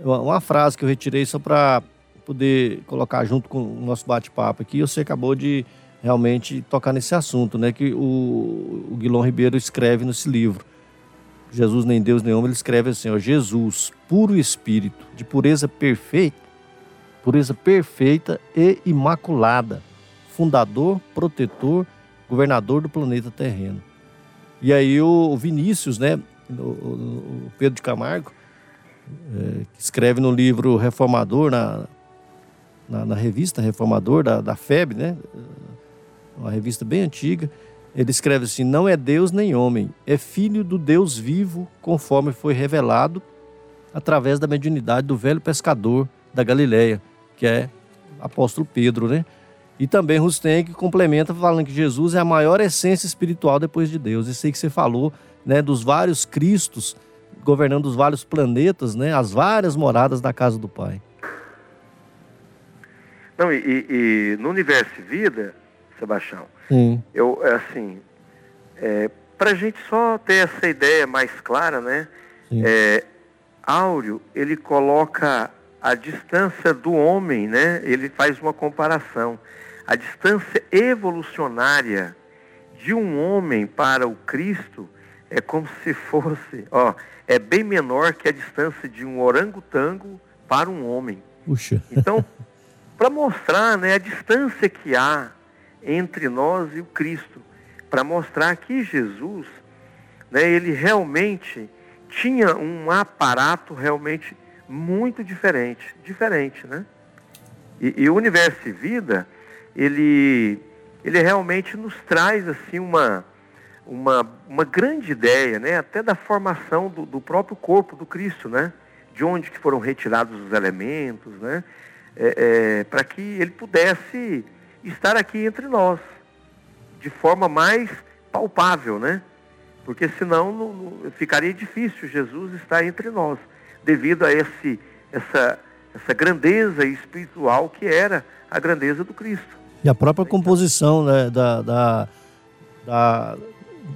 uma frase que eu retirei só para poder colocar junto com o nosso bate-papo aqui. Você acabou de realmente tocar nesse assunto, né? Que o, o Guilherme Ribeiro escreve nesse livro. Jesus nem Deus nem homem, ele escreve assim, ó, Jesus, puro espírito, de pureza perfeita, pureza perfeita e imaculada, fundador, protetor, governador do planeta terreno. E aí o Vinícius, né, o, Pedro de Camargo, é, que escreve no livro Reformador, na, na, na revista Reformador da, da FEB, né, uma revista bem antiga, ele escreve assim: Não é Deus nem homem, é filho do Deus vivo, conforme foi revelado através da mediunidade do velho pescador da Galileia, que é apóstolo Pedro, né? E também Rustem que complementa falando que Jesus é a maior essência espiritual depois de Deus. Isso aí que você falou, né, dos vários Cristos governando os vários planetas, né, as várias moradas da casa do Pai. Não, e, e no universo e vida, Sebastião, Sim. eu, é assim, é, para a gente só ter essa ideia mais clara, né, é, Áureo, ele coloca a distância do homem, né, ele faz uma comparação a distância evolucionária de um homem para o Cristo é como se fosse, ó, é bem menor que a distância de um orangotango para um homem. Puxa. Então, para mostrar né, a distância que há entre nós e o Cristo, para mostrar que Jesus, né, ele realmente tinha um aparato realmente muito diferente, diferente, né? E, e o universo e vida, ele, ele realmente nos traz assim uma, uma, uma grande ideia, né? até da formação do, do próprio corpo do Cristo, né? de onde que foram retirados os elementos, né? É, é, para que ele pudesse estar aqui entre nós, de forma mais palpável, né? Porque senão não, não, ficaria difícil Jesus estar entre nós, devido a esse, essa, essa grandeza espiritual que era a grandeza do Cristo. E a própria composição né, da, da, da,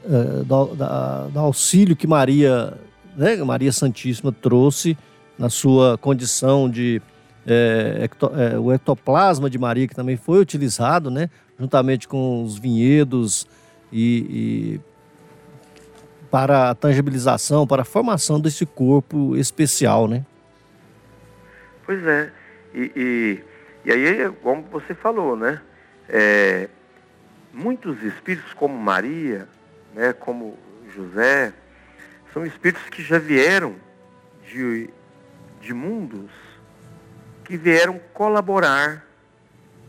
é, da, da auxílio que Maria, né, Maria Santíssima trouxe na sua condição de é, ecto, é, o ectoplasma de Maria, que também foi utilizado, né, juntamente com os vinhedos e, e para a tangibilização, para a formação desse corpo especial, né? Pois é. E, e, e aí, como você falou, né? É, muitos espíritos, como Maria, né, como José, são espíritos que já vieram de, de mundos que vieram colaborar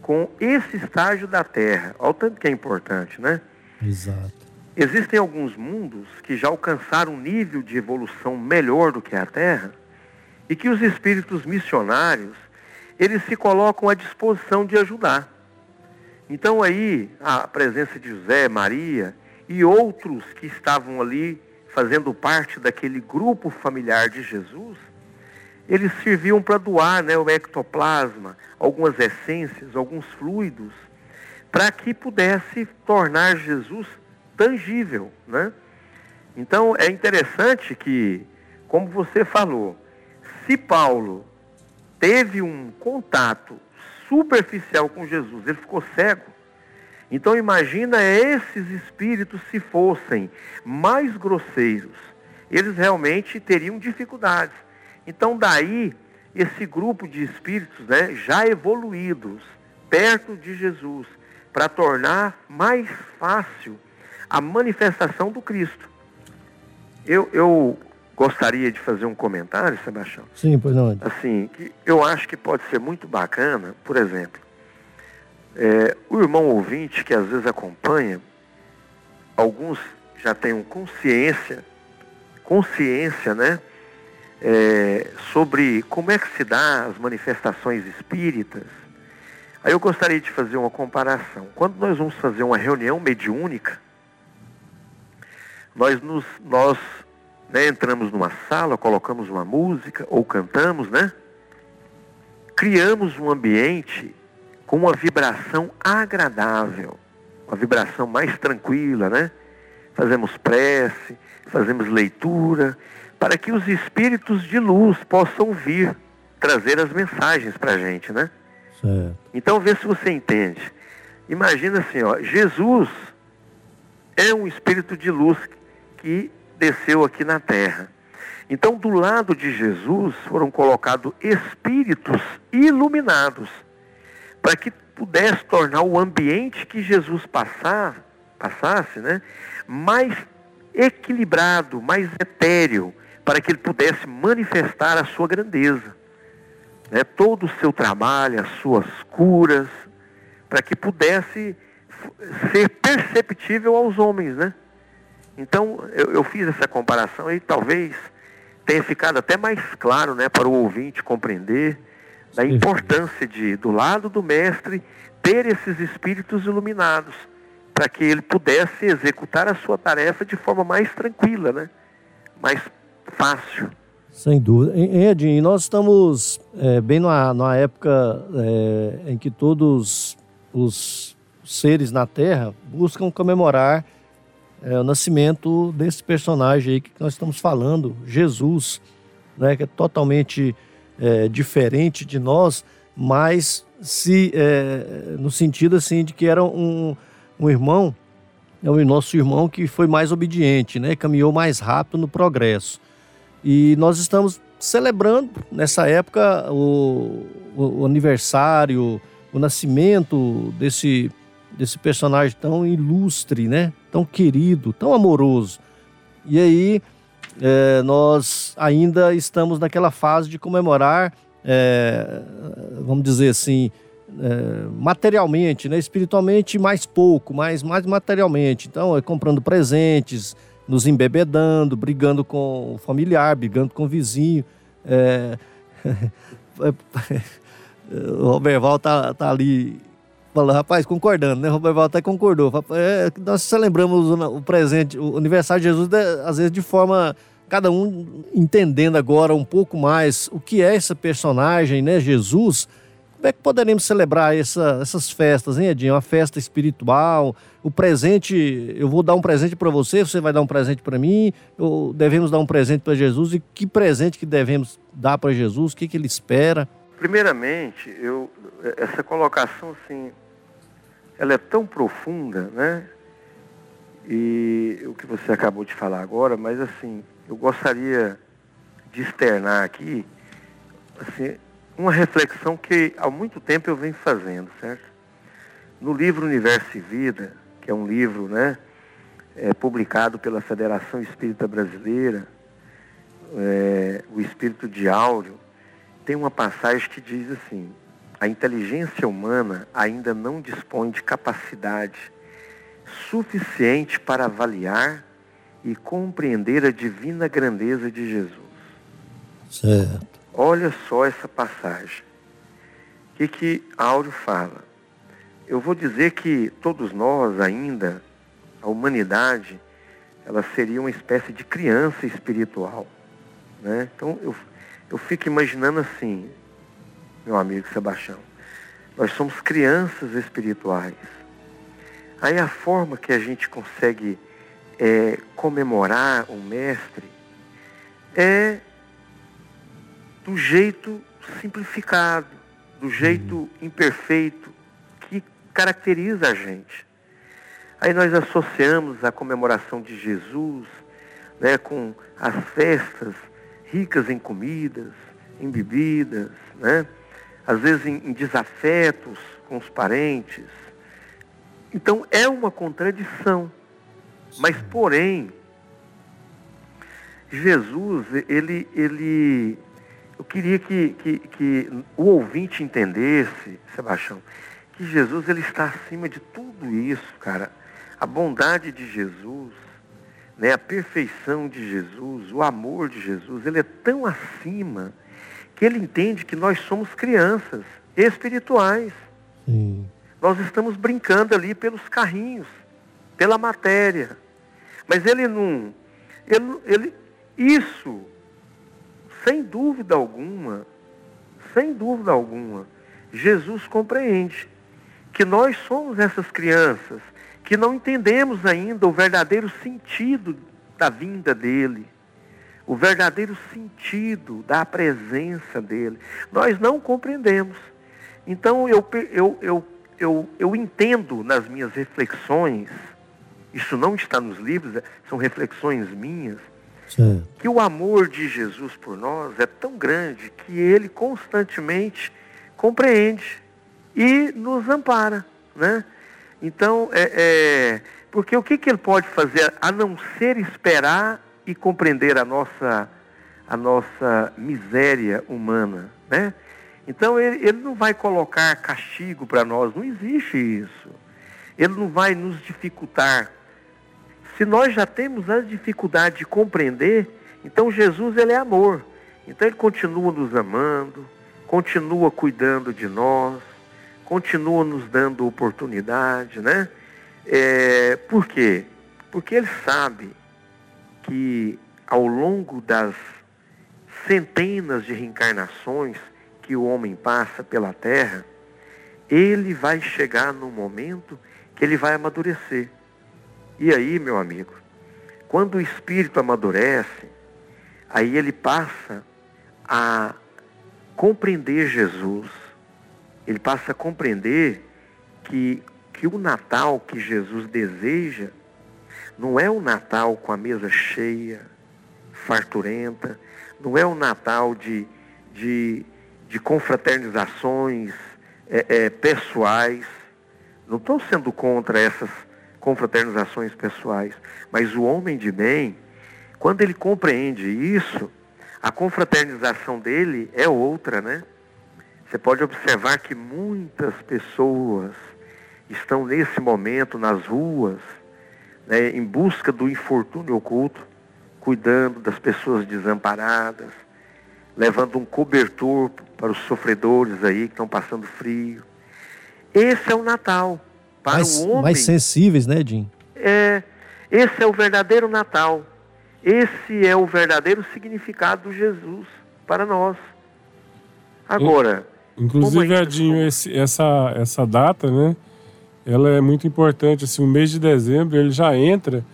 com esse estágio da Terra. Olha o tanto que é importante, né? Exato. Existem alguns mundos que já alcançaram um nível de evolução melhor do que a Terra e que os espíritos missionários, eles se colocam à disposição de ajudar. Então aí a presença de José, Maria e outros que estavam ali fazendo parte daquele grupo familiar de Jesus, eles serviam para doar né, o ectoplasma, algumas essências, alguns fluidos, para que pudesse tornar Jesus tangível. Né? Então é interessante que, como você falou, se Paulo teve um contato superficial com Jesus, ele ficou cego. Então imagina esses espíritos se fossem mais grosseiros, eles realmente teriam dificuldades. Então daí esse grupo de espíritos, né, já evoluídos, perto de Jesus, para tornar mais fácil a manifestação do Cristo. Eu, eu gostaria de fazer um comentário, Sebastião. Sim, pois não. Assim, que eu acho que pode ser muito bacana, por exemplo, é, o irmão ouvinte que às vezes acompanha, alguns já tenham consciência, consciência, né? É, sobre como é que se dá as manifestações espíritas. Aí eu gostaria de fazer uma comparação. Quando nós vamos fazer uma reunião mediúnica, nós, nos, nós né, entramos numa sala, colocamos uma música ou cantamos, né? Criamos um ambiente com uma vibração agradável, uma vibração mais tranquila, né? Fazemos prece, fazemos leitura, para que os espíritos de luz possam vir trazer as mensagens para a gente, né? Certo. Então vê se você entende. Imagina assim, ó, Jesus é um espírito de luz que desceu aqui na terra. Então, do lado de Jesus foram colocados espíritos iluminados para que pudesse tornar o ambiente que Jesus passar, passasse, né, mais equilibrado, mais etéreo, para que ele pudesse manifestar a sua grandeza. Né, todo o seu trabalho, as suas curas, para que pudesse ser perceptível aos homens, né? Então, eu, eu fiz essa comparação e talvez tenha ficado até mais claro né, para o ouvinte compreender da importância de, do lado do mestre, ter esses espíritos iluminados, para que ele pudesse executar a sua tarefa de forma mais tranquila, né? mais fácil. Sem dúvida. Edinho, nós estamos é, bem numa, numa época é, em que todos os seres na Terra buscam comemorar é, o nascimento desse personagem aí que nós estamos falando, Jesus, né, que é totalmente é, diferente de nós, mas se é, no sentido assim de que era um, um irmão, é o nosso irmão que foi mais obediente, né, caminhou mais rápido no progresso. E nós estamos celebrando nessa época o, o, o aniversário, o nascimento desse desse personagem tão ilustre, né? Tão querido, tão amoroso. E aí é, nós ainda estamos naquela fase de comemorar, é, vamos dizer assim, é, materialmente, né? espiritualmente mais pouco, mas mais materialmente. Então, é comprando presentes, nos embebedando, brigando com o familiar, brigando com o vizinho. É, o Roberval tá, tá ali Falou, rapaz, concordando, né? O Roberto até concordou. É, nós celebramos o, presente, o aniversário de Jesus, às vezes de forma. Cada um entendendo agora um pouco mais o que é esse personagem, né? Jesus. Como é que poderemos celebrar essa, essas festas, hein, Edinho? Uma festa espiritual, o presente, eu vou dar um presente para você, você vai dar um presente para mim, ou devemos dar um presente para Jesus, e que presente que devemos dar para Jesus, o que, que ele espera? Primeiramente, eu, essa colocação, assim, ela é tão profunda, né? E o que você acabou de falar agora, mas assim, eu gostaria de externar aqui, assim, uma reflexão que há muito tempo eu venho fazendo, certo? No livro Universo e Vida, que é um livro, né, é, publicado pela Federação Espírita Brasileira, é, o Espírito de Áureo, tem uma passagem que diz assim: a inteligência humana ainda não dispõe de capacidade suficiente para avaliar e compreender a divina grandeza de Jesus. Certo. Olha só essa passagem. O que, que Áureo fala? Eu vou dizer que todos nós ainda, a humanidade, ela seria uma espécie de criança espiritual. Né? Então eu, eu fico imaginando assim, meu amigo Sebastião. Nós somos crianças espirituais. Aí a forma que a gente consegue é, comemorar o Mestre é do jeito simplificado, do jeito uhum. imperfeito que caracteriza a gente. Aí nós associamos a comemoração de Jesus né, com as festas ricas em comidas, em bebidas, né? Às vezes em, em desafetos com os parentes, Então é uma contradição. Mas, porém, Jesus, ele, ele, eu queria que, que, que o ouvinte entendesse, Sebastião, que Jesus ele está acima de tudo isso, cara. A bondade de Jesus, né, a perfeição de Jesus, o amor de Jesus, ele é tão acima que ele entende que nós somos crianças espirituais. Sim. Nós estamos brincando ali pelos carrinhos, pela matéria. Mas ele não. Ele, ele, isso, sem dúvida alguma, sem dúvida alguma, Jesus compreende que nós somos essas crianças que não entendemos ainda o verdadeiro sentido da vinda dele, o verdadeiro sentido da presença dele. Nós não compreendemos. Então eu, eu, eu, eu, eu entendo nas minhas reflexões, isso não está nos livros, é, são reflexões minhas, certo. que o amor de Jesus por nós é tão grande que ele constantemente compreende e nos ampara, né? Então, é, é, porque o que, que ele pode fazer a não ser esperar e compreender a nossa, a nossa miséria humana, né? Então ele, ele não vai colocar castigo para nós, não existe isso. Ele não vai nos dificultar. Se nós já temos a dificuldade de compreender, então Jesus ele é amor. Então ele continua nos amando, continua cuidando de nós, continua nos dando oportunidade, né? É, por quê? Porque ele sabe que ao longo das centenas de reencarnações que o homem passa pela terra, ele vai chegar no momento que ele vai amadurecer. E aí, meu amigo, quando o espírito amadurece, aí ele passa a compreender Jesus ele passa a compreender que, que o Natal que Jesus deseja não é o Natal com a mesa cheia, farturenta, não é o Natal de, de, de confraternizações é, é, pessoais. Não estou sendo contra essas confraternizações pessoais, mas o homem de bem, quando ele compreende isso, a confraternização dele é outra, né? Você pode observar que muitas pessoas estão nesse momento nas ruas, né, em busca do infortúnio oculto, cuidando das pessoas desamparadas, levando um cobertor para os sofredores aí que estão passando frio. Esse é o Natal. Para mais, o homem. Mais sensíveis, né, Jim? É. Esse é o verdadeiro Natal. Esse é o verdadeiro significado de Jesus para nós. Agora, Inclusive, Edinho, esse, essa, essa data, né? Ela é muito importante. Assim, o mês de dezembro ele já entra,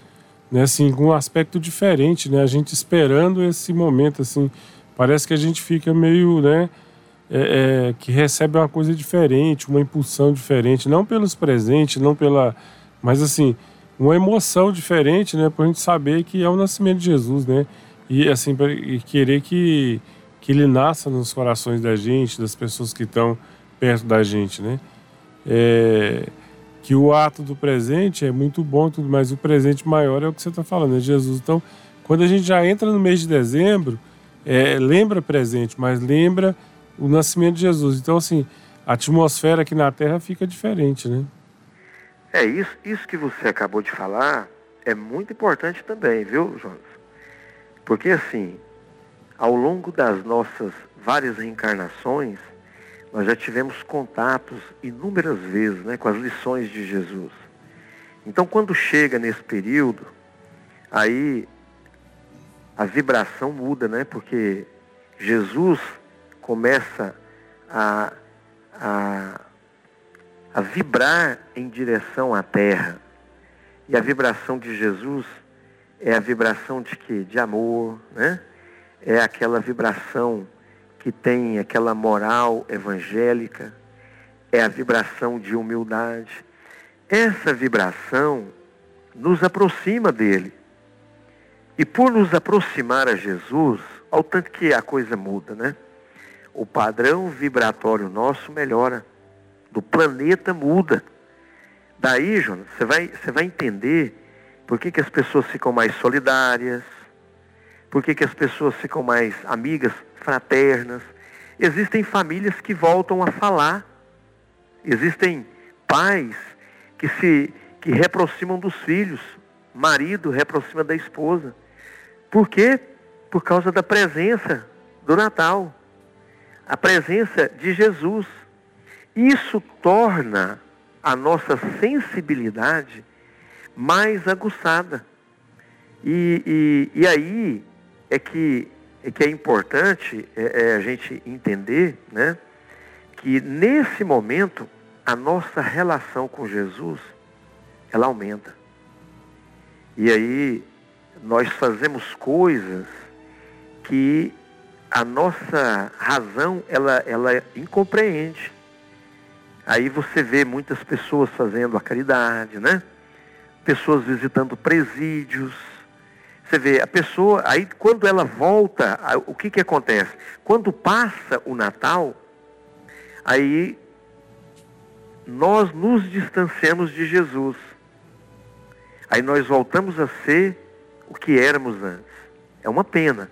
né? Assim, com um aspecto diferente, né? A gente esperando esse momento, assim, parece que a gente fica meio, né? É, é, que recebe uma coisa diferente, uma impulsão diferente, não pelos presentes, não pela, mas assim, uma emoção diferente, né? Para a gente saber que é o nascimento de Jesus, né? E assim, pra, e querer que que ele nasça nos corações da gente, das pessoas que estão perto da gente, né? É, que o ato do presente é muito bom, tudo, mas o presente maior é o que você está falando, é Jesus. Então, quando a gente já entra no mês de dezembro, é, lembra presente, mas lembra o nascimento de Jesus. Então, assim, a atmosfera aqui na Terra fica diferente, né? É, isso, isso que você acabou de falar é muito importante também, viu, Jonas? Porque, assim, ao longo das nossas várias reencarnações, nós já tivemos contatos inúmeras vezes né, com as lições de Jesus. Então, quando chega nesse período, aí a vibração muda, né? Porque Jesus começa a, a, a vibrar em direção à terra. E a vibração de Jesus é a vibração de quê? De amor, né? é aquela vibração que tem aquela moral evangélica, é a vibração de humildade. Essa vibração nos aproxima dele. E por nos aproximar a Jesus, ao tanto que a coisa muda, né? O padrão vibratório nosso melhora, do planeta muda, Daí, Jonas, você vai, você vai entender por que, que as pessoas ficam mais solidárias, por que, que as pessoas ficam mais amigas, fraternas. Existem famílias que voltam a falar. Existem pais que se que reaproximam dos filhos, marido reaproxima da esposa. Por quê? Por causa da presença do Natal. A presença de Jesus. Isso torna a nossa sensibilidade mais aguçada. E, e, e aí é que, é que é importante é, é a gente entender né, que nesse momento a nossa relação com Jesus ela aumenta. E aí nós fazemos coisas que a nossa razão ela, ela incompreende. Aí você vê muitas pessoas fazendo a caridade, né? Pessoas visitando presídios. Você vê a pessoa, aí quando ela volta, o que que acontece? Quando passa o Natal, aí nós nos distanciamos de Jesus. Aí nós voltamos a ser o que éramos antes. É uma pena.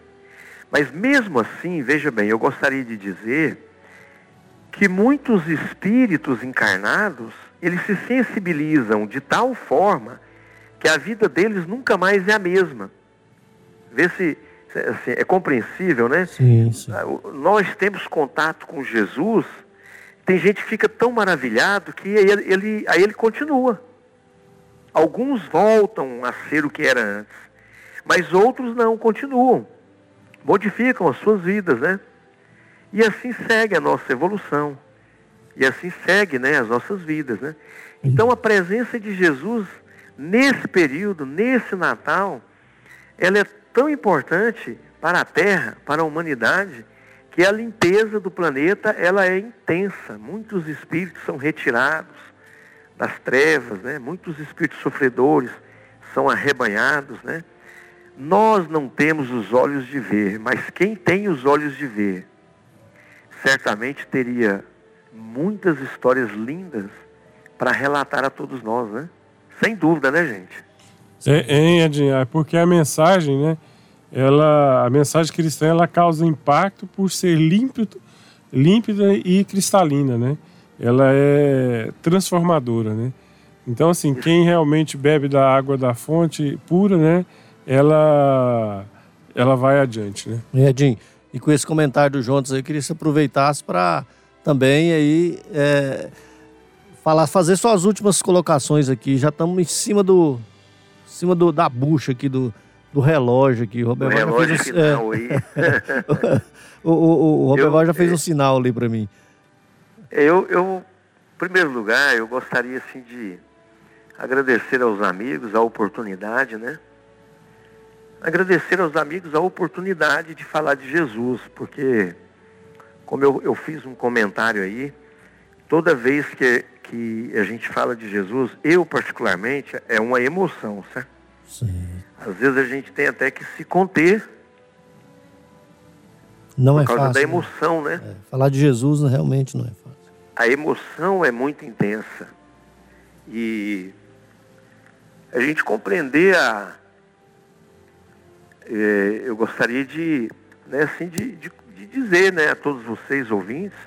Mas mesmo assim, veja bem, eu gostaria de dizer que muitos espíritos encarnados, eles se sensibilizam de tal forma que a vida deles nunca mais é a mesma. Vê se assim, é compreensível, né? Sim, sim. Ah, nós temos contato com Jesus, tem gente que fica tão maravilhado que aí ele, ele, aí ele continua. Alguns voltam a ser o que era antes, mas outros não, continuam, modificam as suas vidas, né? E assim segue a nossa evolução. E assim segue né, as nossas vidas. Né? Então a presença de Jesus nesse período, nesse Natal, ela é tão importante para a Terra, para a humanidade, que a limpeza do planeta ela é intensa. Muitos espíritos são retirados das trevas, né? muitos espíritos sofredores são arrebanhados. Né? Nós não temos os olhos de ver, mas quem tem os olhos de ver certamente teria muitas histórias lindas para relatar a todos nós, né? Sem dúvida, né, gente? Hein, Edinho? É porque a mensagem, né? Ela, a mensagem cristã, ela causa impacto por ser límpido, límpida e cristalina, né? Ela é transformadora, né? Então, assim, quem realmente bebe da água da fonte pura, né? Ela, ela vai adiante, né? Edinho, e com esse comentário do Jonas, eu queria que você aproveitasse para também aí é, falar, fazer só as últimas colocações aqui. Já estamos em cima do, em cima do da bucha aqui do, do relógio aqui. O Robert já fez um, é, o, o, o, o Robert eu, já fez um sinal ali para mim. Eu, eu, em primeiro lugar, eu gostaria assim de agradecer aos amigos a oportunidade, né? agradecer aos amigos a oportunidade de falar de Jesus, porque, como eu, eu fiz um comentário aí, toda vez que, que a gente fala de Jesus, eu particularmente, é uma emoção, certo? Sim. Às vezes a gente tem até que se conter. Não por é causa fácil. da emoção, né? É, falar de Jesus realmente não é fácil. A emoção é muito intensa. E a gente compreender a, é, eu gostaria de, né, assim, de, de, de, dizer né, a todos vocês ouvintes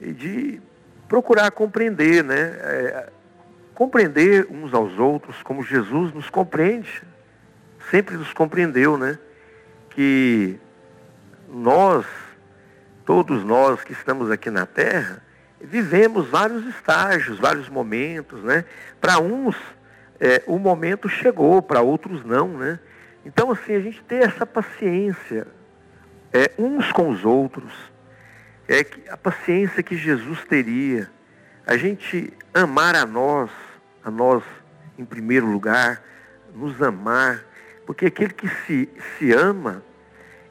e de procurar compreender, né, é, compreender uns aos outros como Jesus nos compreende, sempre nos compreendeu, né, que nós, todos nós que estamos aqui na Terra, vivemos vários estágios, vários momentos, né? Para uns é, o momento chegou, para outros não, né? Então, assim, a gente ter essa paciência é, uns com os outros, é a paciência que Jesus teria, a gente amar a nós, a nós em primeiro lugar, nos amar, porque aquele que se, se ama,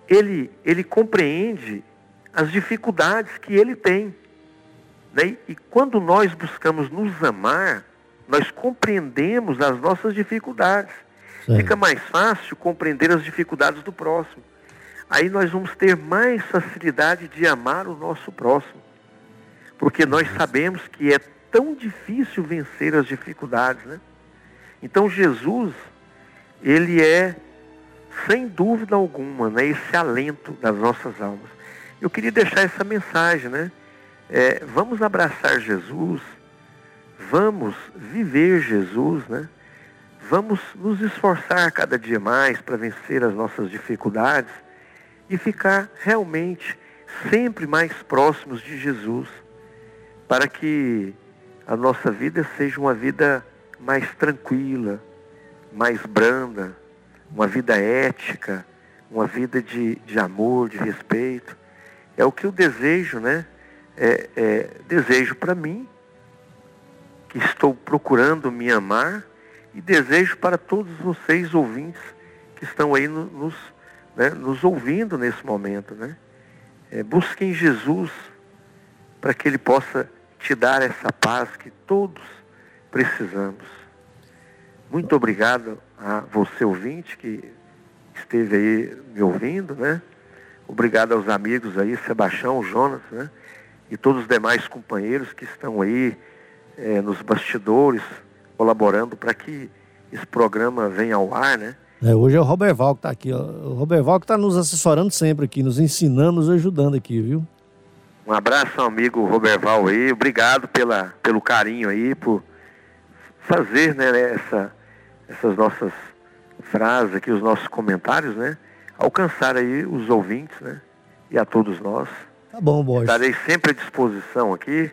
ele, ele compreende as dificuldades que ele tem. Né? E quando nós buscamos nos amar, nós compreendemos as nossas dificuldades. Fica mais fácil compreender as dificuldades do próximo. Aí nós vamos ter mais facilidade de amar o nosso próximo. Porque nós sabemos que é tão difícil vencer as dificuldades, né? Então Jesus, ele é, sem dúvida alguma, né, esse alento das nossas almas. Eu queria deixar essa mensagem, né? É, vamos abraçar Jesus, vamos viver Jesus, né? Vamos nos esforçar cada dia mais para vencer as nossas dificuldades e ficar realmente sempre mais próximos de Jesus, para que a nossa vida seja uma vida mais tranquila, mais branda, uma vida ética, uma vida de, de amor, de respeito. É o que eu desejo, né? É, é, desejo para mim, que estou procurando me amar, e desejo para todos vocês ouvintes que estão aí no, nos, né, nos ouvindo nesse momento. Né? É, busquem Jesus para que Ele possa te dar essa paz que todos precisamos. Muito obrigado a você ouvinte que esteve aí me ouvindo, né? Obrigado aos amigos aí, Sebastião, Jonas, né? E todos os demais companheiros que estão aí é, nos bastidores, colaborando para que esse programa venha ao ar, né? É, hoje é o Roberval que está aqui. Ó. O Roberval que está nos assessorando sempre aqui, nos ensinando, nos ajudando aqui, viu? Um abraço amigo Roberval aí. Obrigado pela, pelo carinho aí, por fazer né, essa, essas nossas frases aqui, os nossos comentários, né? Alcançar aí os ouvintes, né? E a todos nós. Tá bom, Borges. Estarei sempre à disposição aqui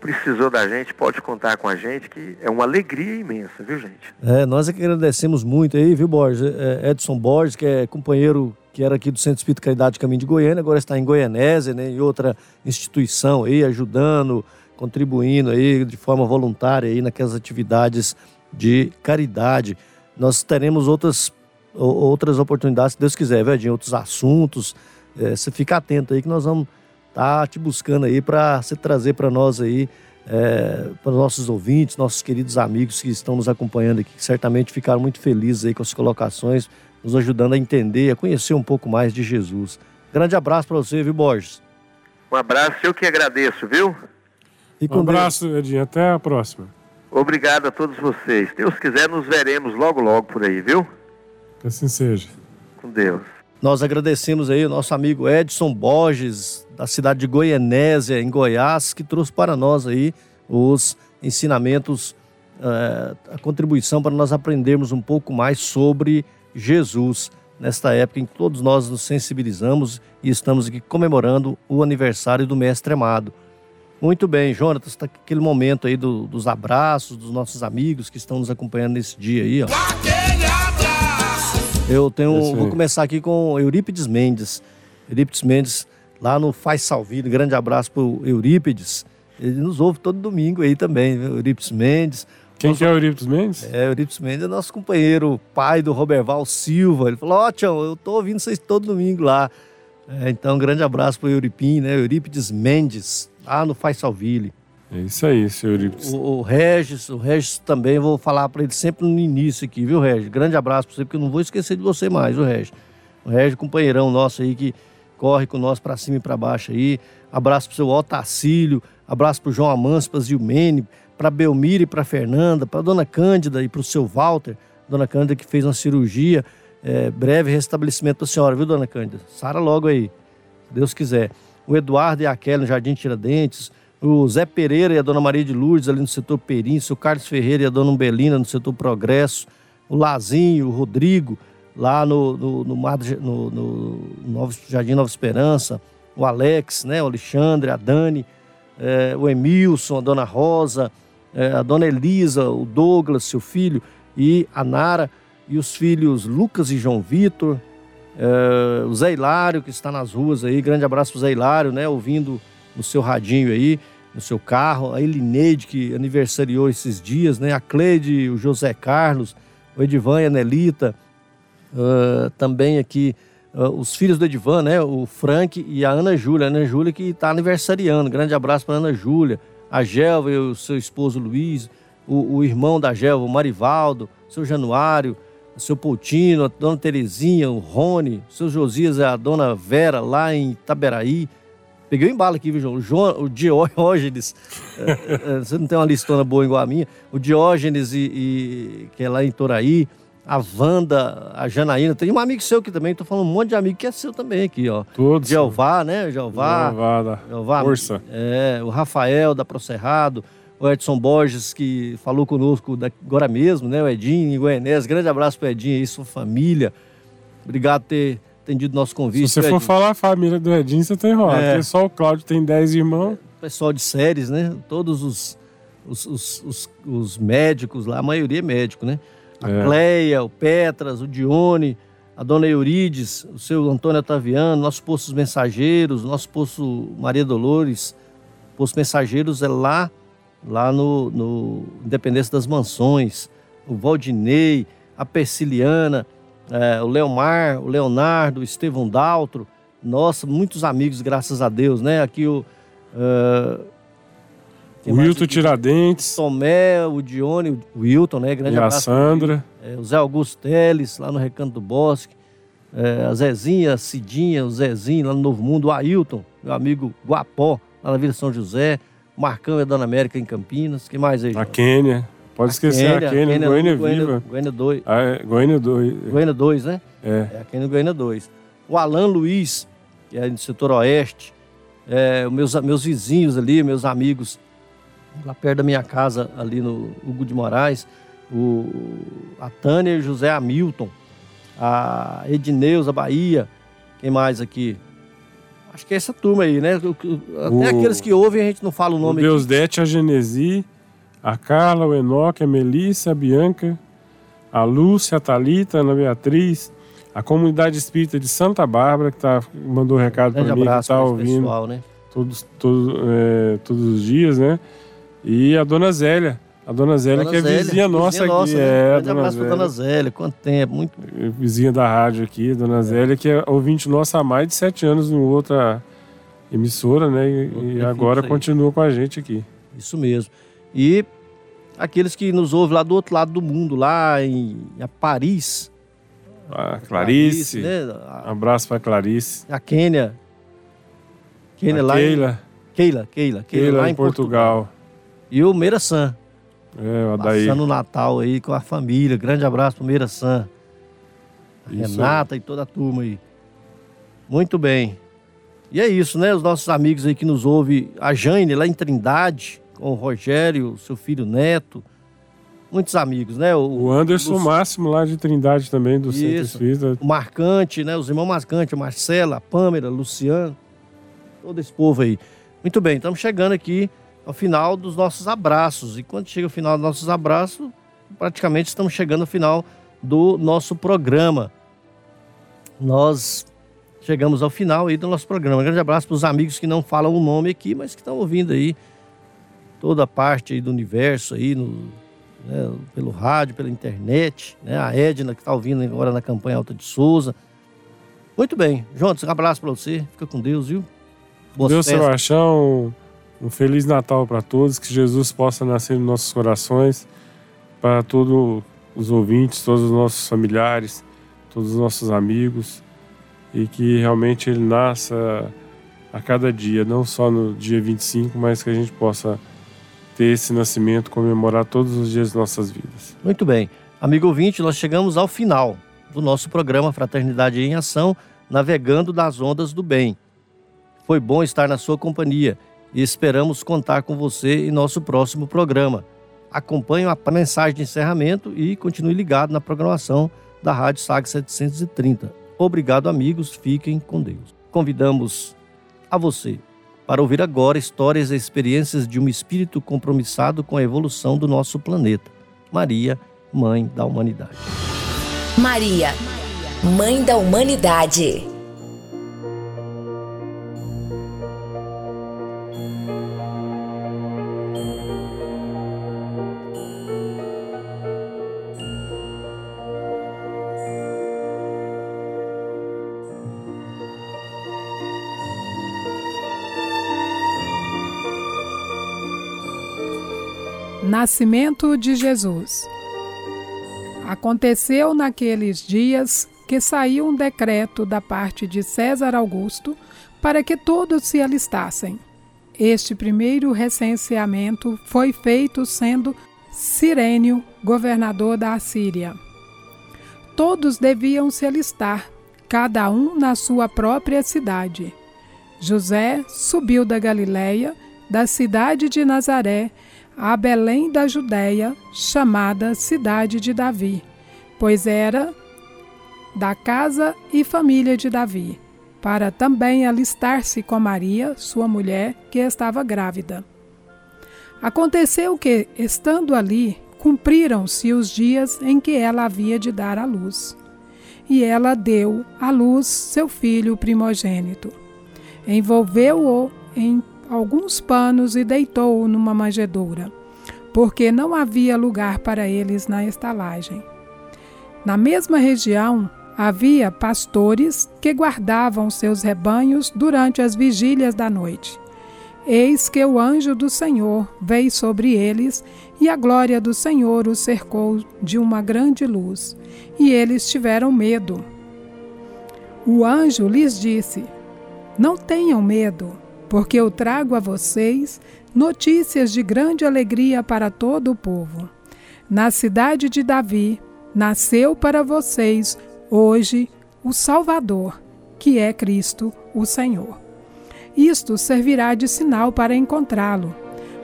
precisou da gente, pode contar com a gente, que é uma alegria imensa, viu, gente? É, nós é que agradecemos muito aí, viu, Borges? É, Edson Borges, que é companheiro que era aqui do Centro Espírito Caridade Caminho de Goiânia, agora está em Goianésia, né, em outra instituição aí, ajudando, contribuindo aí de forma voluntária aí naquelas atividades de caridade. Nós teremos outras, outras oportunidades, se Deus quiser, viu, Edinho? Outros assuntos. É, você fica atento aí que nós vamos tá te buscando aí para você trazer para nós aí, é, para nossos ouvintes, nossos queridos amigos que estão nos acompanhando aqui, que certamente ficaram muito felizes aí com as colocações, nos ajudando a entender, a conhecer um pouco mais de Jesus. Grande abraço para você, viu, Borges? Um abraço, eu que agradeço, viu? um abraço, Edinho. Até a próxima. Obrigado a todos vocês. Deus quiser, nos veremos logo, logo por aí, viu? Que assim seja. Com Deus. Nós agradecemos aí o nosso amigo Edson Borges, da cidade de Goianésia, em Goiás, que trouxe para nós aí os ensinamentos, eh, a contribuição para nós aprendermos um pouco mais sobre Jesus, nesta época em que todos nós nos sensibilizamos e estamos aqui comemorando o aniversário do Mestre Amado. Muito bem, Jonatas, está aquele momento aí do, dos abraços dos nossos amigos que estão nos acompanhando nesse dia aí, ó. Eu tenho, vou começar aqui com Eurípides Mendes. Eurípides Mendes, lá no Faz Salvino. Grande abraço para o Eurípides. Ele nos ouve todo domingo aí também, viu? Eurípides Mendes. Quem Nosso... que é o Eurípides Mendes? É, o Eurípides Mendes é nosso companheiro, pai do Roberval Silva. Ele falou, ó, oh, Tião, eu tô ouvindo vocês todo domingo lá. É, então, um grande abraço para o Euripim, né? Eurípides Mendes, lá no Faz Salville. É isso aí, Eurípides. O, o, Regis, o Regis também, vou falar para ele sempre no início aqui, viu, Regis? Grande abraço para você, porque eu não vou esquecer de você mais, o Regis. O Regis, companheirão nosso aí, que corre com nós para cima e para baixo aí. Abraço pro seu Otacílio, abraço pro João Amâncio, pra Zilmene, pra Belmira e pra Fernanda, pra Dona Cândida e pro seu Walter. Dona Cândida que fez uma cirurgia, é, breve restabelecimento pra senhora, viu, Dona Cândida? Sara logo aí, se Deus quiser. O Eduardo e a Kelly no Jardim Tiradentes, o Zé Pereira e a Dona Maria de Lourdes ali no setor Perim, o Carlos Ferreira e a Dona Umbelina no setor Progresso, o Lazinho, o Rodrigo, lá no, no, no, no, no Jardim Nova Esperança, o Alex, né, o Alexandre, a Dani, é, o Emilson, a Dona Rosa, é, a Dona Elisa, o Douglas, seu filho, e a Nara, e os filhos Lucas e João Vitor, é, o Zé Hilário, que está nas ruas aí, grande abraço pro Zé Hilário, né, ouvindo no seu radinho aí, no seu carro, a Elineide, que aniversariou esses dias, né, a Cleide, o José Carlos, o Edivan e a Nelita, Uh, também aqui uh, os filhos do Edivan, né? O Frank e a Ana Júlia. Ana Júlia que está aniversariando. Grande abraço para Ana Júlia. A Gelva e o seu esposo Luiz. O, o irmão da Gelva, o Marivaldo. Seu Januário. Seu Poutino. A dona Terezinha. O Rony. Seu Josias a dona Vera lá em Itaberaí. Peguei o embalo aqui, viu, João? O, João, o Diógenes, é, é, você não tem uma listona boa igual a minha, o Diógenes, e, e, que é lá em Toraí, a Wanda, a Janaína, tem um amigo seu aqui também, tô falando um monte de amigo que é seu também aqui, ó. Todos. Jeová, né? Jeová. Jeová, da Jeová força. É, o Rafael da Procerrado, o Edson Borges, que falou conosco agora mesmo, né? O Edinho, Goianés. Grande abraço pro Edinho e sua família. Obrigado por ter atendido nosso convite. Se você for Edinho. falar a família do Edinho, você tá enrolado. É. Porque só o Cláudio tem 10 irmãos. pessoal de séries, né? Todos os, os, os, os- os médicos lá, a maioria é médico, né? A É. Cleia, o Petras, o Dione, a dona Eurides, o seu Antônio Otaviano, nossos postos mensageiros, nosso posto Maria Dolores. Posto Mensageiros é lá, lá no, no Independência das Mansões. O Valdinei, a Persiliana, é, o Leomar, o Leonardo, o Estevão Daltro. Nossa, muitos amigos, graças a Deus, né? Aqui o. é, quem O Wilton? Tiradentes Tomé, o Dione, o Wilton, né? Grande e a abraço. Sandra. É, o Zé Augusto Teles, lá no Recanto do Bosque. É, a Zezinha, a Cidinha, o Zezinho, lá no Novo Mundo. O Ailton, meu amigo Guapó, lá na Vila São José. O Marcão e a Dona América em Campinas. Quem mais aí? A João? Quênia. Pode esquecer a Quênia, Goiânia Viva. Goiânia 2. Ah, é, Goiânia 2. Goiânia 2, né? É. É, aqui no Goiânia 2. O Alan Luiz, que é do setor oeste. É, meus, meus vizinhos ali, meus amigos, lá perto da minha casa, ali no Hugo de Moraes. O, a Tânia e o José Hamilton. A Edneuza Bahia. Quem mais aqui? Acho que é essa turma aí, né? O- o- Até O- aqueles que ouvem, a gente não fala o O nome Deus aqui. Dete, a Genesi, a Carla, o Enoque, a Melissa, a Bianca, a Lúcia, a Thalita, a Ana Beatriz, a comunidade espírita de Santa Bárbara, que tá, mandou recado para mim, que tá esse ouvindo pessoal, né? todos, todos, é, todos os dias, né? E a Dona Zélia. A Dona Zélia, Dona que é Zélia, vizinha nossa aqui. nossa, né? É, a Grande Dona abraço para Zélia. Dona Zélia. Quanto tempo, muito Vizinha da rádio aqui, Dona Zélia, que é ouvinte nossa há mais de sete anos em outra emissora, né? E, e agora continua com a gente aqui. Isso mesmo. E aqueles que nos ouvem lá do outro lado do mundo, lá em, em Paris. A Clarice, né? um A, abraço para Clarice. a Quênia. Quênia a lá em- Keila, Keila, Keila, Keila, Keila lá em Portugal. E o Meira San, É, o Adair. passando o Natal aí com a família. Grande abraço pro Meira San. A Renata e toda a turma aí. Muito bem. E é isso, né? Os nossos amigos aí que nos ouvem, a Jane lá em Trindade, com o Rogério, seu filho Neto. Muitos amigos, né? O Anderson Lúcio- Máximo lá de Trindade também, do Centro Isso. Espírita. o Marcante, né? Os irmãos Marcante, a Marcela, a Pâmela, Luciano, todo esse povo aí. Muito bem, estamos chegando aqui ao final dos nossos abraços. E quando chega o final dos nossos abraços, praticamente estamos chegando ao final do nosso programa. Nós chegamos ao final aí do nosso programa. Um grande abraço para os amigos que não falam o nome aqui, mas que estão ouvindo aí toda a parte aí do universo aí no, né, pelo rádio, pela internet, né? A Edna que está ouvindo agora na campanha Alta de Souza. Muito bem, Jonas, um abraço para você. Fica com Deus, viu? Boas Deus festas. Sebastião, um Feliz Natal para todos, que Jesus possa nascer nos nossos corações, para todos os ouvintes, todos os nossos familiares, todos os nossos amigos, e que realmente ele nasça a cada dia, não só no dia 25, mas que a gente possa ter esse nascimento, comemorar todos os dias de nossas vidas. Muito bem. Amigo ouvinte, nós chegamos ao final do nosso programa Fraternidade em Ação, navegando nas ondas do bem. Foi bom estar na sua companhia e esperamos contar com você em nosso próximo programa. Acompanhe a mensagem de encerramento e continue ligado na programação da Rádio SAG 730. Obrigado, amigos. Fiquem com Deus. Convidamos a você para ouvir agora histórias e experiências de um espírito compromissado com a evolução do nosso planeta. Maria, Mãe da Humanidade. Maria, Mãe da Humanidade. Nascimento de Jesus. Aconteceu naqueles dias que saiu um decreto da parte de César Augusto para que todos se alistassem. Este primeiro recenseamento foi feito sendo Sirênio governador da Assíria. Todos deviam se alistar, cada um na sua própria cidade. José subiu da Galiléia, da cidade de Nazaré, a Belém da Judéia, chamada Cidade de Davi, pois era da casa e família de Davi, para também alistar-se com Maria, sua mulher, que estava grávida. Aconteceu que, estando ali, cumpriram-se os dias em que ela havia de dar à luz. E ela deu à luz seu filho primogênito. Envolveu-o em alguns panos e deitou-o numa manjedoura, porque não havia lugar para eles na estalagem. Na mesma região havia pastores que guardavam seus rebanhos durante as vigílias da noite. Eis que o anjo do Senhor veio sobre eles, e a glória do Senhor os cercou de uma grande luz, e eles tiveram medo. O anjo lhes disse: Não tenham medo, porque eu trago a vocês notícias de grande alegria para todo o povo. Na cidade de Davi nasceu para vocês hoje o Salvador, que é Cristo, o Senhor. Isto servirá de sinal para encontrá-lo.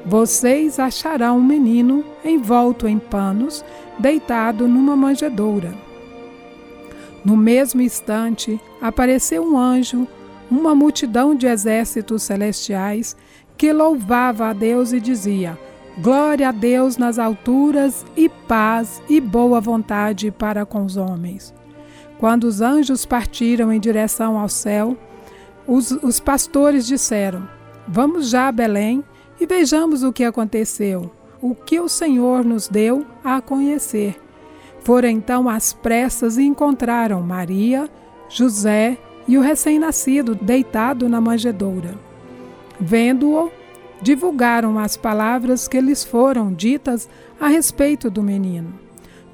Vocês acharão um menino envolto em panos, deitado numa manjedoura. No mesmo instante, apareceu um anjo, uma multidão de exércitos celestiais, que louvava a Deus e dizia: Glória a Deus nas alturas e paz e boa vontade para com os homens. Quando os anjos partiram em direção ao céu, os, os pastores disseram: Vamos já a Belém e vejamos o que aconteceu, o que o Senhor nos deu a conhecer. Foram então às pressas e encontraram Maria, José e o recém-nascido deitado na manjedoura. Vendo-o, divulgaram as palavras que lhes foram ditas a respeito do menino.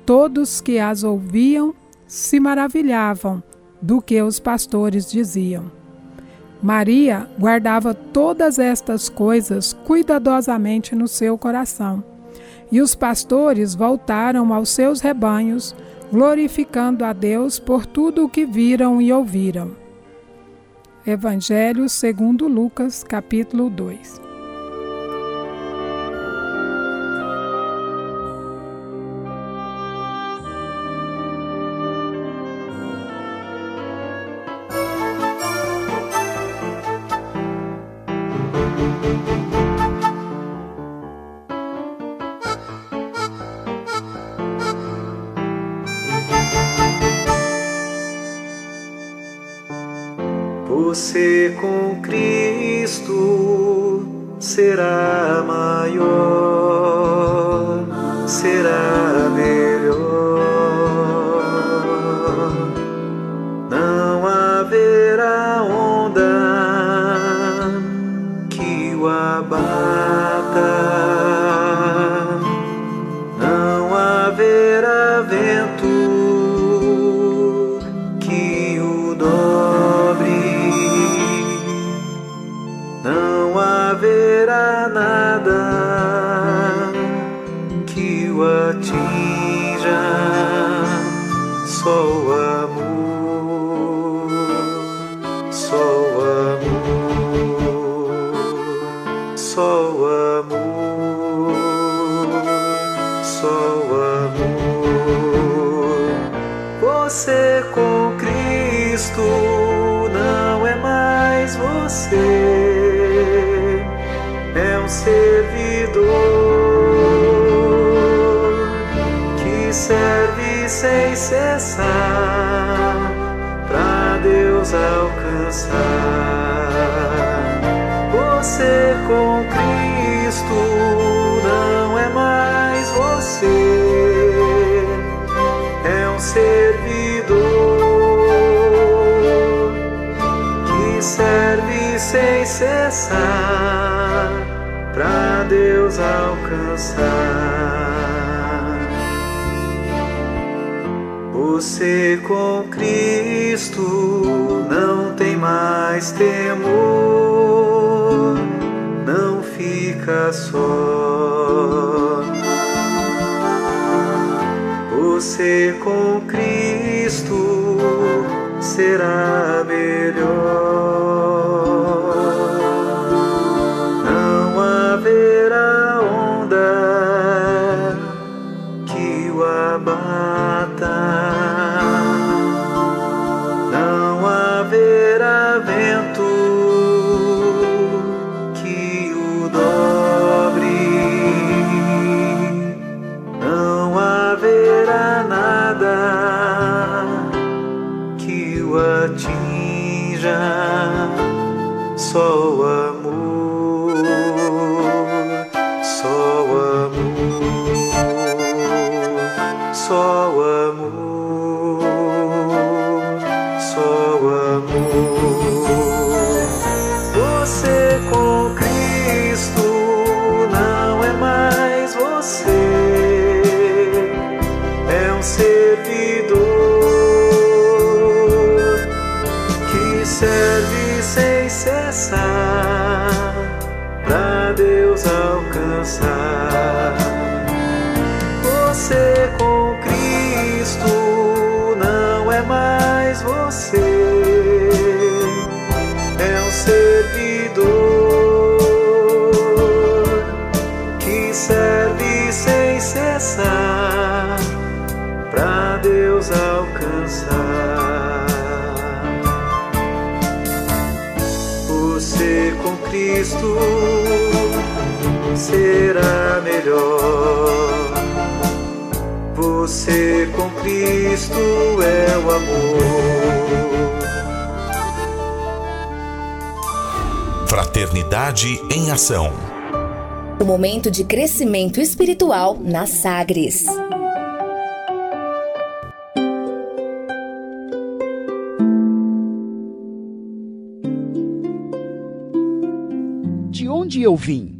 Todos que as ouviam se maravilhavam do que os pastores diziam. Maria guardava todas estas coisas cuidadosamente no seu coração. E os pastores voltaram aos seus rebanhos, glorificando a Deus por tudo o que viram e ouviram. Evangelho segundo Lucas, capítulo 2. Você com Cristo será maior, sem cessar para Deus alcançar. Você com Cristo não é mais você, é um servidor que serve sem cessar para Deus alcançar. Com Cristo não tem mais temor, não fica só. Você com Cristo será Fraternidade em Ação. O momento de crescimento espiritual na Sagres. onde eu vim?